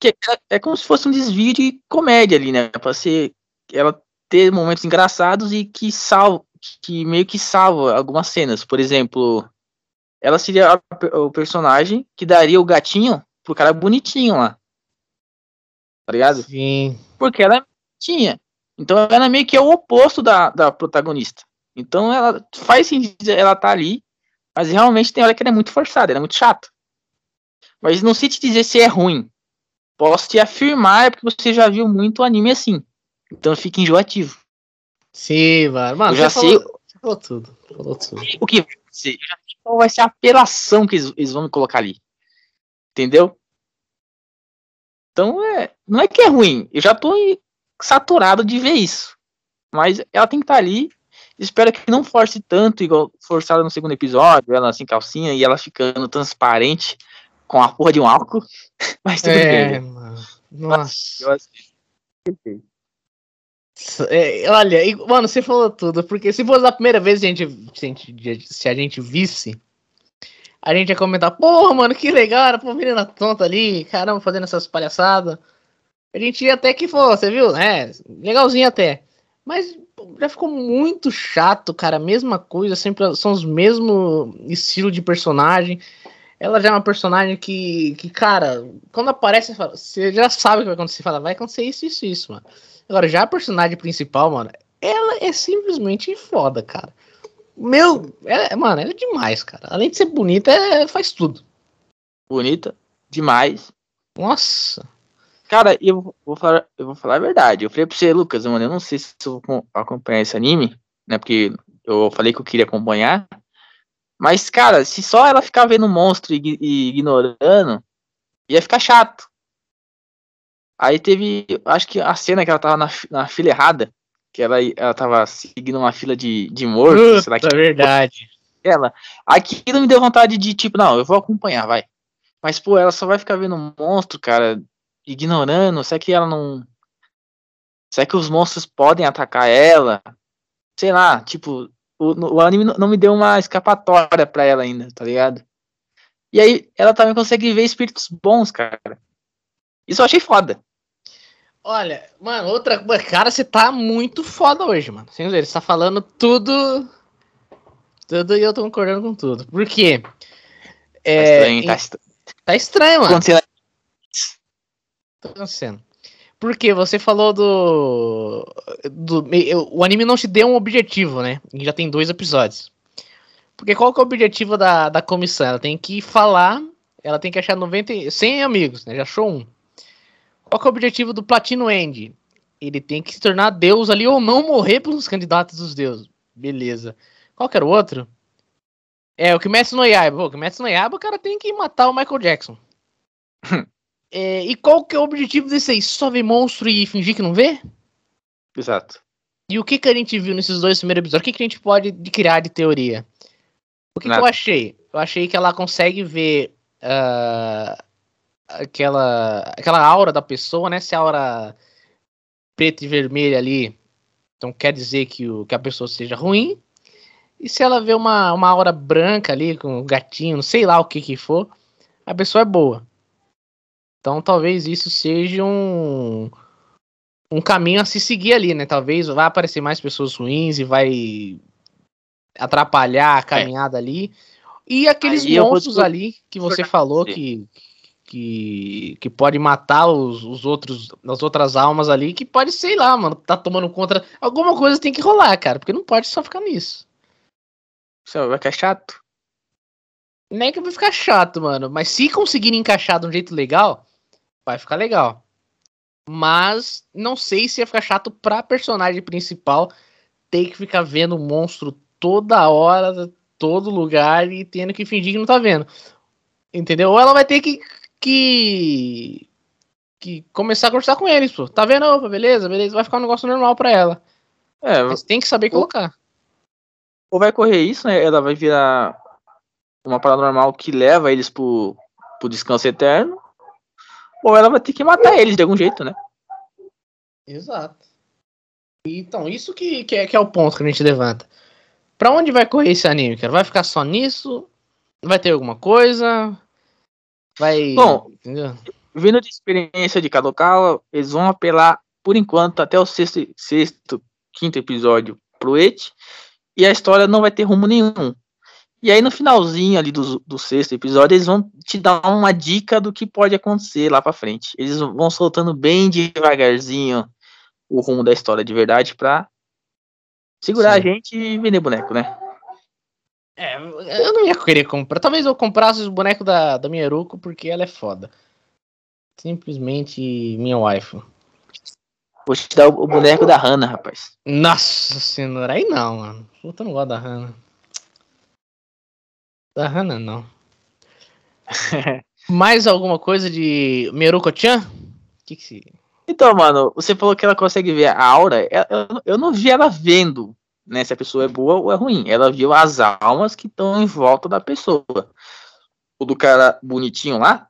Que é, é como se fosse um desvio de comédia ali, né? Pra ser. Ela ter momentos engraçados e que salva. Que meio que salva algumas cenas. Por exemplo, ela seria a, o personagem que daria o gatinho pro cara bonitinho lá. Tá ligado? Sim. Porque ela é tinha. Então ela meio que é o oposto da, da protagonista. Então ela faz sentido ela tá ali, mas realmente tem hora que ela é muito forçada, ela é muito chata. Mas não sei te dizer se é ruim. Posso te afirmar, é porque você já viu muito anime assim. Então fica enjoativo. Sim, mano. mano eu já sei. Falou, falou tudo. Falou tudo. O que? Eu já qual vai ser a apelação que eles, vão colocar ali. Entendeu? Então, é, não é que é ruim. Eu já tô saturado de ver isso. Mas ela tem que estar tá ali. Espero que não force tanto, igual forçada no segundo episódio, ela assim, calcinha, e ela ficando transparente com a porra de um álcool. (laughs) Mas tudo é, bem. Mano. Nossa. Eu assisti. É, olha, mano, você falou tudo, porque se fosse a primeira vez a gente, se, a gente, se a gente visse, a gente ia comentar, porra, mano, que legal, era pô, menina tonta ali, caramba, fazendo essas palhaçadas. A gente ia até que você viu? É, legalzinho até. Mas já ficou muito chato, cara, mesma coisa, sempre são os mesmos estilo de personagem. Ela já é uma personagem que, que cara, quando aparece, você já sabe o que vai acontecer. Fala, vai acontecer isso, isso, isso, mano. Agora, já a personagem principal, mano, ela é simplesmente foda, cara. Meu, é, mano, ela é demais, cara. Além de ser bonita, é, faz tudo. Bonita, demais. Nossa. Cara, eu vou falar, eu vou falar a verdade. Eu falei pra você, Lucas, mano, eu não sei se eu vou acompanhar esse anime, né? Porque eu falei que eu queria acompanhar. Mas, cara, se só ela ficar vendo monstro e, e ignorando, ia ficar chato. Aí teve, acho que a cena que ela tava na, na fila errada, que ela, ela tava seguindo uma fila de, de morto, Puta, que. É verdade. Ela. Aquilo me deu vontade de, tipo, não, eu vou acompanhar, vai. Mas, pô, ela só vai ficar vendo um monstro, cara, ignorando. Será que ela não. Será que os monstros podem atacar ela? Sei lá, tipo, o, o anime não me deu uma escapatória pra ela ainda, tá ligado? E aí ela também consegue ver espíritos bons, cara. Isso eu achei foda. Olha, mano, outra. Cara, você tá muito foda hoje, mano. Sem dizer, você tá falando tudo. Tudo e eu tô concordando com tudo. Por quê? É, tá estranho, tá estranho. Tá estranho, mano. Acontecendo. Tá acontecendo. Porque você falou do, do. O anime não te deu um objetivo, né? E já tem dois episódios. Porque qual que é o objetivo da, da comissão? Ela tem que falar, ela tem que achar 90, 100 amigos, né? Já achou um. Qual que é o objetivo do Platino End? Ele tem que se tornar Deus ali ou não morrer pelos candidatos dos deuses. Beleza. Qual que era o outro? É, o que Kimetsu no Yaiba. O Kimetsu no Yaiba, o cara tem que matar o Michael Jackson. (laughs) é, e qual que é o objetivo desse aí? Só ver monstro e fingir que não vê? Exato. E o que que a gente viu nesses dois primeiros episódios? O que que a gente pode criar de teoria? O que, que eu achei? Eu achei que ela consegue ver uh, aquela, aquela aura da pessoa, né? Se a aura preta e vermelha ali, então quer dizer que, o, que a pessoa seja ruim. E se ela vê uma, uma aura branca ali, com um gatinho, não sei lá o que que for, a pessoa é boa. Então talvez isso seja um, um caminho a se seguir ali, né? Talvez vai aparecer mais pessoas ruins e vai atrapalhar a é. caminhada é. ali. E aqueles Aí monstros vou... ali que você falou que, que, que pode matar os, os outros, as outras almas ali, que pode, sei lá, mano, tá tomando conta. Alguma coisa tem que rolar, cara, porque não pode só ficar nisso. Você vai ficar chato? Nem que vai ficar chato, mano. Mas se conseguirem encaixar de um jeito legal, vai ficar legal. Mas não sei se ia ficar chato pra personagem principal ter que ficar vendo o monstro toda hora, todo lugar e tendo que fingir que não tá vendo. Entendeu? Ou ela vai ter que, que, que começar a conversar com eles, pô. Tá vendo? Opa, beleza, beleza. Vai ficar um negócio normal pra ela. É, Mas tem que saber colocar ou vai correr isso, né? Ela vai virar uma paranormal que leva eles pro, pro descanso eterno, ou ela vai ter que matar eles de algum jeito, né? Exato. Então, isso que, que, é, que é o ponto que a gente levanta. Pra onde vai correr esse anime, cara? Vai ficar só nisso? Vai ter alguma coisa? Vai. Bom, entendeu? vindo de experiência de local, eles vão apelar, por enquanto, até o sexto, sexto quinto episódio pro Et e a história não vai ter rumo nenhum. E aí no finalzinho ali do, do sexto episódio, eles vão te dar uma dica do que pode acontecer lá pra frente. Eles vão soltando bem devagarzinho o rumo da história de verdade pra segurar Sim. a gente e vender boneco, né? É, eu não ia querer comprar. Talvez eu comprasse os bonecos da, da minha Eruko porque ela é foda. Simplesmente minha wife. Vou te dar o, boneco da Hannah, rapaz. Nossa senhora, aí não, mano. Puta, eu não gosto da Hannah. Da Hannah, não. (laughs) Mais alguma coisa de Meruko-chan? Que que se... Então, mano, você falou que ela consegue ver a aura. Eu, eu não vi ela vendo, né? Se a pessoa é boa ou é ruim. Ela viu as almas que estão em volta da pessoa. O do cara bonitinho lá,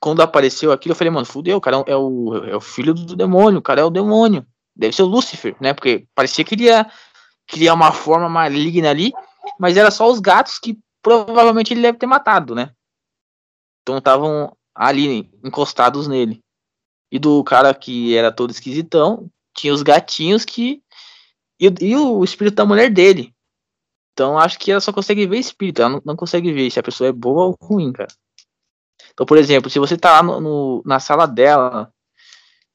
quando apareceu aquilo, eu falei, mano, fudeu, o cara é o, é o filho do demônio, o cara é o demônio. Deve ser o Lúcifer, né? Porque parecia que ele ia criar uma forma maligna ali, mas era só os gatos que provavelmente ele deve ter matado, né? Então estavam ali encostados nele. E do cara que era todo esquisitão, tinha os gatinhos que. E, e o espírito da mulher dele. Então acho que ela só consegue ver espírito, ela não, não consegue ver se a pessoa é boa ou ruim, cara. Então, por exemplo, se você tá lá no, no, na sala dela,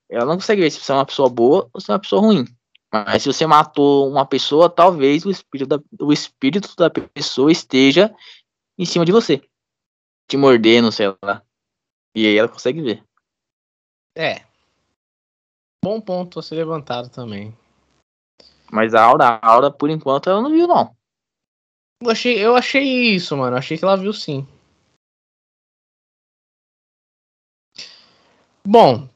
ela não consegue ver se você é uma pessoa boa ou se é uma pessoa ruim. Mas se você matou uma pessoa, talvez o espírito da, o espírito da pessoa esteja em cima de você. Te mordendo, sei lá. E aí ela consegue ver. É. Bom ponto a ser levantado também. Mas a Aura, a Aura, por enquanto, ela não viu, não. Eu achei, eu achei isso, mano. Eu achei que ela viu sim. Bom,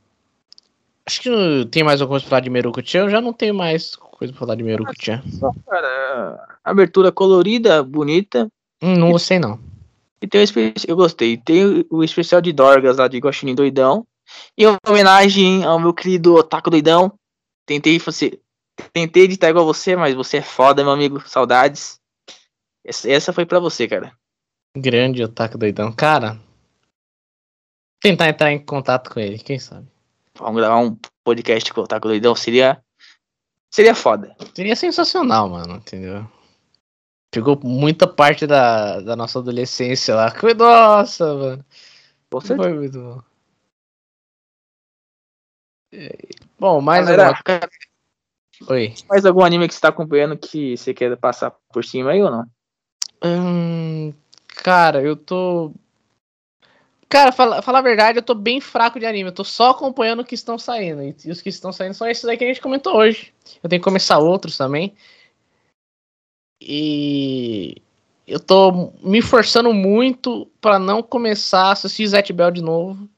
acho que tem mais alguma coisa pra falar de Meruko-chan. Eu já não tenho mais coisa pra falar de Meruko-chan. Cara, abertura colorida, bonita. Hum, não gostei, não. E tem o eu gostei. Tem o especial de Dorgas lá de Goshinin Doidão. E uma homenagem ao meu querido Otaku Doidão. Tentei fazer. Tentei editar igual você, mas você é foda, meu amigo. Saudades. Essa, foi pra você, cara. Grande Otaku Doidão. Cara, tentar entrar em contato com ele, quem sabe. Vamos gravar um podcast com o Otaku Doidão, seria. Seria foda. Seria sensacional, mano, entendeu? Pegou muita parte da, da nossa adolescência lá. Nossa, mano. Com Foi muito bom. Bom, mais Galera. Oi. mais algum anime que você tá acompanhando que você quer passar por cima aí ou não? Hum, cara, eu tô. Cara, fala, falar a verdade, eu tô bem fraco de anime. Eu tô só acompanhando o que estão saindo. E, os que estão saindo são esses aí que a gente comentou hoje. Eu tenho que começar outros também. E eu tô me forçando muito pra não começar a assistir Zet Bell de novo.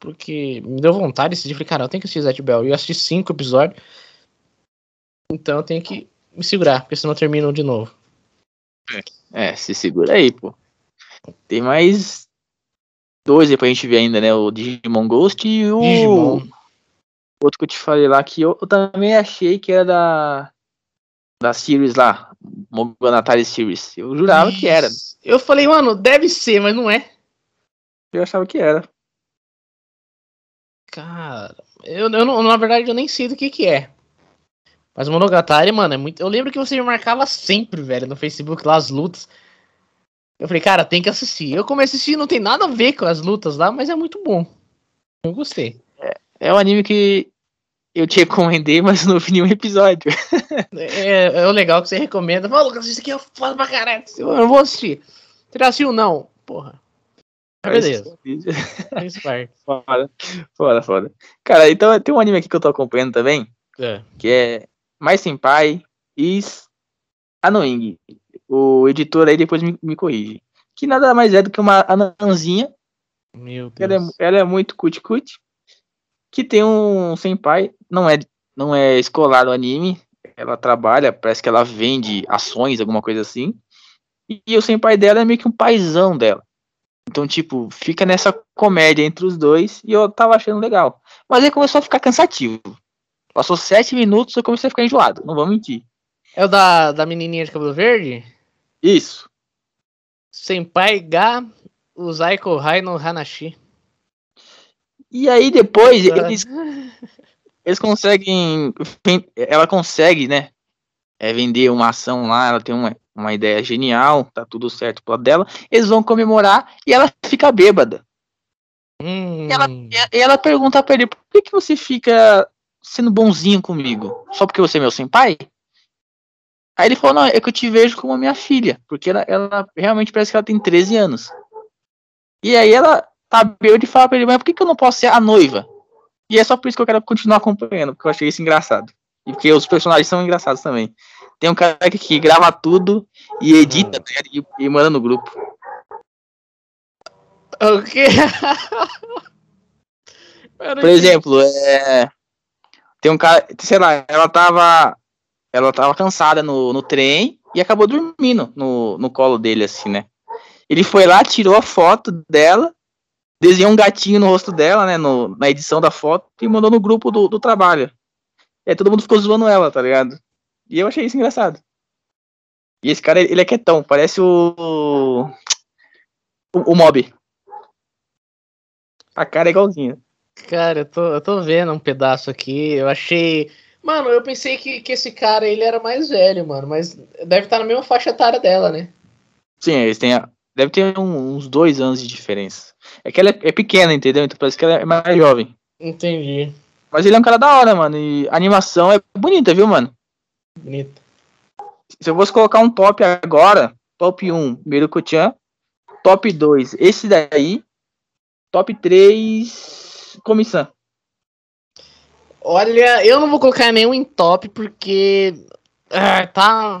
Porque me deu vontade de assistir. Falei, cara, eu tenho que assistir Zet Bell. E eu assisti cinco episódios. Então eu tenho que me segurar, porque senão eu termino de novo. É, se segura aí, pô. Tem mais dois aí pra gente ver ainda, né? O Digimon Ghost e o Digimon. outro que eu te falei lá, que eu, eu também achei que era da. Da series lá. Monogatari Series. Eu jurava que era. Eu falei, mano, deve ser, mas não é. Eu achava que era. Cara, eu, eu não, na verdade eu nem sei do que que é. Mas o Monogatari, mano, é muito. Eu lembro que você me marcava sempre, velho, no Facebook lá as lutas. Eu falei, cara, tem que assistir. Eu comecei a assistir, não tem nada a ver com as lutas lá, mas é muito bom. Eu gostei. É um anime que eu te recomendei, mas não vi nenhum episódio. (laughs) É, é o legal que você recomenda. Fala, Lucas, isso aqui é foda pra caralho. Eu não vou assistir. Você assistiu? Não. Porra. Mas beleza. Parte. (laughs) Foda, foda, foda. Cara, então tem um anime aqui que eu tô acompanhando também, É. que é Mais Senpai is Anoing. O editor aí depois me, me corrige. Que nada mais é do que uma anãzinha, Meu ela é, Deus. ela é muito cuti-cuti, que tem um senpai, não é, não é escolar o anime, ela trabalha, parece que ela vende ações, alguma coisa assim, e, e o senpai dela é meio que um paizão dela. Então, tipo, fica nessa comédia entre os dois e eu tava achando legal. Mas aí começou a ficar cansativo. Passou sete minutos eu comecei a ficar enjoado, não vou mentir. É o da, da menininha de cabelo verde? Isso. Senpai ga Uzai Kohai no Hanashi. E aí depois eles, eles conseguem. Ela consegue, né? É vender uma ação lá, ela tem uma, uma ideia genial, tá tudo certo pro lado dela. Eles vão comemorar e ela fica bêbada. Hum, Ela- E ela pergunta pra ele: por que, que você fica sendo bonzinho comigo? Só porque você é meu senpai? Aí ele falou: não, é que eu te vejo como a minha filha, porque ela, ela realmente parece que ela tem 13 anos. E aí ela tá bêbada e fala pra ele: mas por que, que eu não posso ser a noiva? E é só por isso que eu quero continuar acompanhando, porque eu achei isso engraçado. E porque os personagens são engraçados também. Tem um cara que, que grava tudo e edita ligado? e, e manda no grupo. O quê? (laughs) Eu não Por exemplo, é, tem um cara, sei lá, ela tava, ela tava cansada no, no trem e acabou dormindo no, no colo dele, assim, né? Ele foi lá, tirou a foto dela, desenhou um gatinho no rosto dela, né, no, na edição da foto e mandou no grupo do, do trabalho. E aí todo mundo ficou zoando ela, tá ligado? E eu achei isso engraçado. E esse cara, ele é quietão, parece o. O, o Mob. A cara é igualzinha. Cara, eu tô, eu tô vendo um pedaço aqui. Eu achei. Mano, eu pensei que, que esse cara ele era mais velho, mano. Mas deve estar na mesma faixa etária dela, né? Sim, eles têm. a- Deve ter um- uns dois anos de diferença. É que ela é, é pequena, entendeu? Então parece que ela é mais jovem. Entendi. Mas ele é um cara da hora, mano. E a animação é bonita, viu, mano? Bonito. Se eu fosse colocar um top agora, top 1, Miruko-chan. Top 2, esse daí. Top 3, Comissão. Olha, eu não vou colocar nenhum em top porque. ah, tá.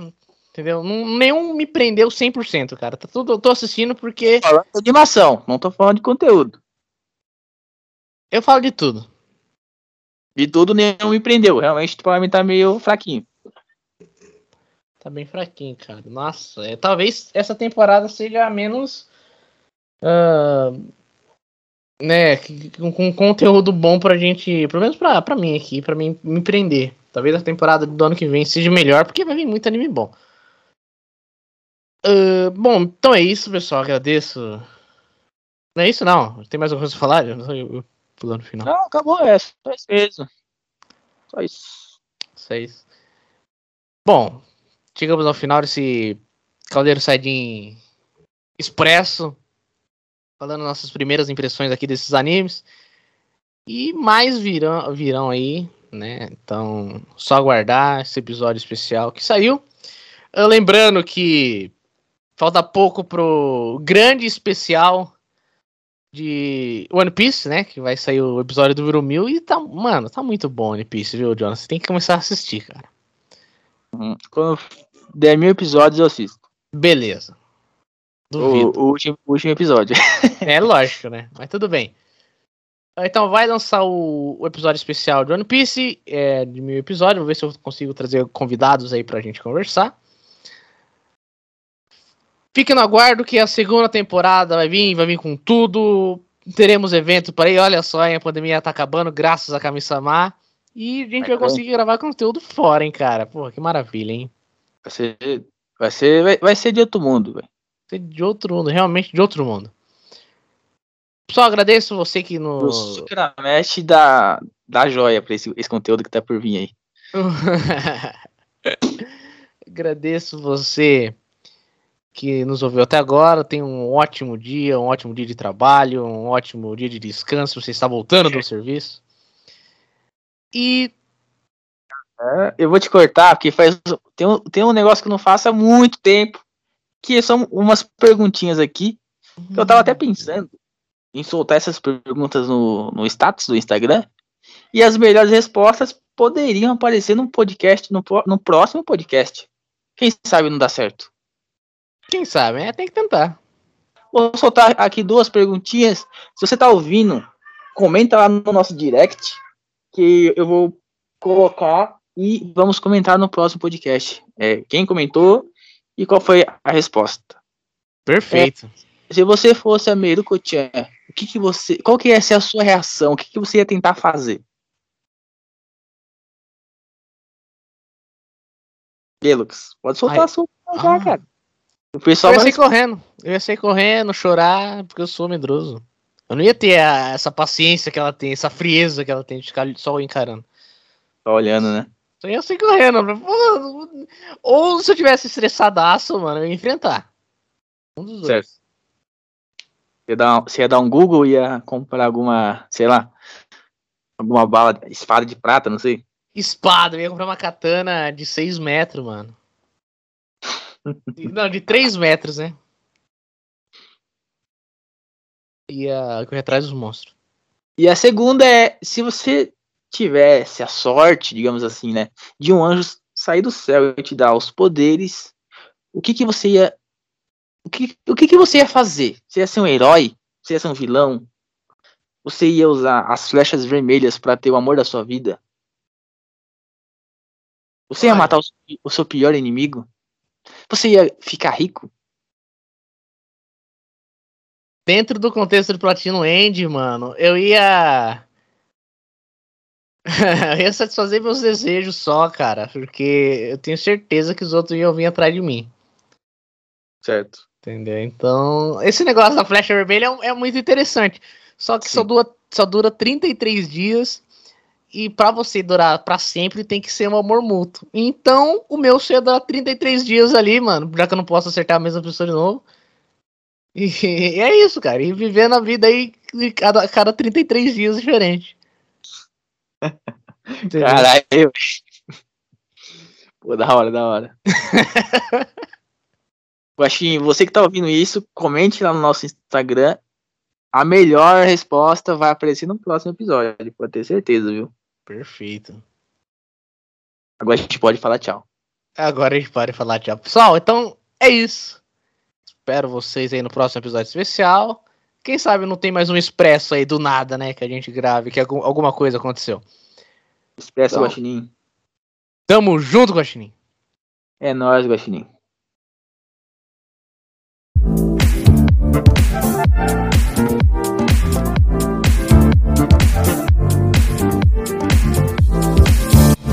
Entendeu? Não- nenhum me prendeu 100%, cara. Tá tudo, eu tô assistindo porque Falando de animação, não tô falando de conteúdo. eu falo de tudo. De tudo, nenhum me prendeu. Realmente, pra mim tá meio fraquinho. Tá bem fraquinho, cara. Nossa, é, talvez essa temporada seja a menos. ah, né, com, conteúdo bom pra gente. Pelo menos pra, pra mim aqui, pra mim me prender. Talvez a temporada do ano que vem seja melhor, porque vai vir muito anime bom. Ah, bom, então é isso, pessoal. Agradeço. Não é isso, não. Tem mais alguma coisa pra falar? Eu, eu, eu pulando no final. Não, acabou, é só isso mesmo. Só isso. É isso. Bom, chegamos ao final desse Caldeiro Saiyajin Expresso. Falando nossas primeiras impressões aqui desses animes. E mais virão, virão aí, né? Então, só aguardar esse episódio especial que saiu. Ah, Lembrando que falta pouco pro grande especial de One Piece, né? Que vai sair o episódio do Viro Mil. E tá, mano, tá muito bom One Piece, viu, Jonas? Você tem que começar a assistir, cara. Uhum. Quando der mil episódios, eu assisto. Beleza. Duvido. O, o último, o último episódio. (laughs) É lógico, né? Mas tudo bem. Então vai lançar o, o episódio especial de One Piece, é, de mil episódios. Vou ver se eu consigo trazer convidados aí pra gente conversar. Fique no aguardo que a segunda temporada vai vir, vai vir com tudo. Teremos evento por aí. Olha só, hein, a pandemia tá acabando, graças a Kami-sama. E a gente vai conseguir gravar conteúdo fora, hein, cara. Pô, que maravilha, hein? Vai ser, vai ser, vai, vai ser de outro mundo, velho. De outro mundo, realmente de outro mundo. Pessoal, agradeço você que no. O Sucramesh da, da joia pra esse, esse conteúdo que tá por vir aí. (laughs) Agradeço você que nos ouviu até agora. Tenha um ótimo dia, um ótimo dia de trabalho, um ótimo dia de descanso. Você está voltando do serviço. E É, eu vou te cortar, porque faz, tem, um, tem um negócio que eu não faço há muito tempo, que são umas perguntinhas aqui, que eu tava até pensando em soltar essas perguntas no, no status do Instagram, e as melhores respostas poderiam aparecer num podcast, no, no próximo podcast. Quem sabe não dá certo. quem sabe, é, tem que tentar. Vou soltar aqui duas perguntinhas. Se você tá ouvindo, comenta lá no nosso direct, que eu vou colocar e vamos comentar no próximo podcast. É, quem comentou e qual foi a resposta. Perfeito. Se você fosse a Meruko-chan, o que que você, qual que ia ser a sua reação? O que que você ia tentar fazer? Lucas, pode soltar Ai. a sua já, Ah. cara. O Eu pessoal ia vai sair correndo. Eu ia sair correndo, chorar, porque eu sou medroso. Eu não ia ter a- essa paciência que ela tem, essa frieza que ela tem de ficar só encarando. Tá olhando, né? Só ia sair correndo. Pô, Ou se eu tivesse estressadaço, mano, eu ia enfrentar. Um dos dois. Certo. Você ia, dar, você ia dar um Google e ia comprar alguma, sei lá, alguma bala, espada de prata, não sei. Espada, eu ia comprar uma katana de 6 metros, mano. Não, de 3 metros, né? Ia correr atrás dos monstros. E a segunda é, se você tivesse a sorte, digamos assim, né, de um anjo sair do céu e te dar os poderes, o que que você ia o que, o que que você ia fazer? Você ia ser um herói? Você ia ser um vilão? Você ia usar as flechas vermelhas pra ter o amor da sua vida? Você ia matar o, seu- o seu pior inimigo? Você ia ficar rico? Dentro do contexto do Platino End, mano, eu ia. Eu (laughs) ia satisfazer meus desejos só, cara. Porque eu tenho certeza que os outros iam vir atrás de mim. Certo. Entendeu? Então, esse negócio da flecha vermelha é, é muito interessante. Só que só dura, só dura 33 dias. E pra você durar pra sempre tem que ser um amor mútuo. Então, o meu ia durar 33 dias ali, mano. Já que eu não posso acertar a mesma pessoa de novo. E, (laughs) é isso, cara. E vivendo a vida aí cada, cada 33 dias diferente. Caralho. Pô, da hora, da hora. (laughs) Guaxinho, você que tá ouvindo isso, comente lá no nosso Instagram. A melhor resposta vai aparecer no próximo episódio, pode ter certeza, viu? Perfeito. Agora a gente pode falar tchau. Agora a gente pode falar tchau. Pessoal, então é isso. Espero vocês aí no próximo episódio especial. Quem sabe não tem mais um expresso aí do nada, né? Que a gente grave, que algum- alguma coisa aconteceu. Expresso, Então. Guaxinim. Tamo junto, Guaxinim. É nóis, Guaxinim.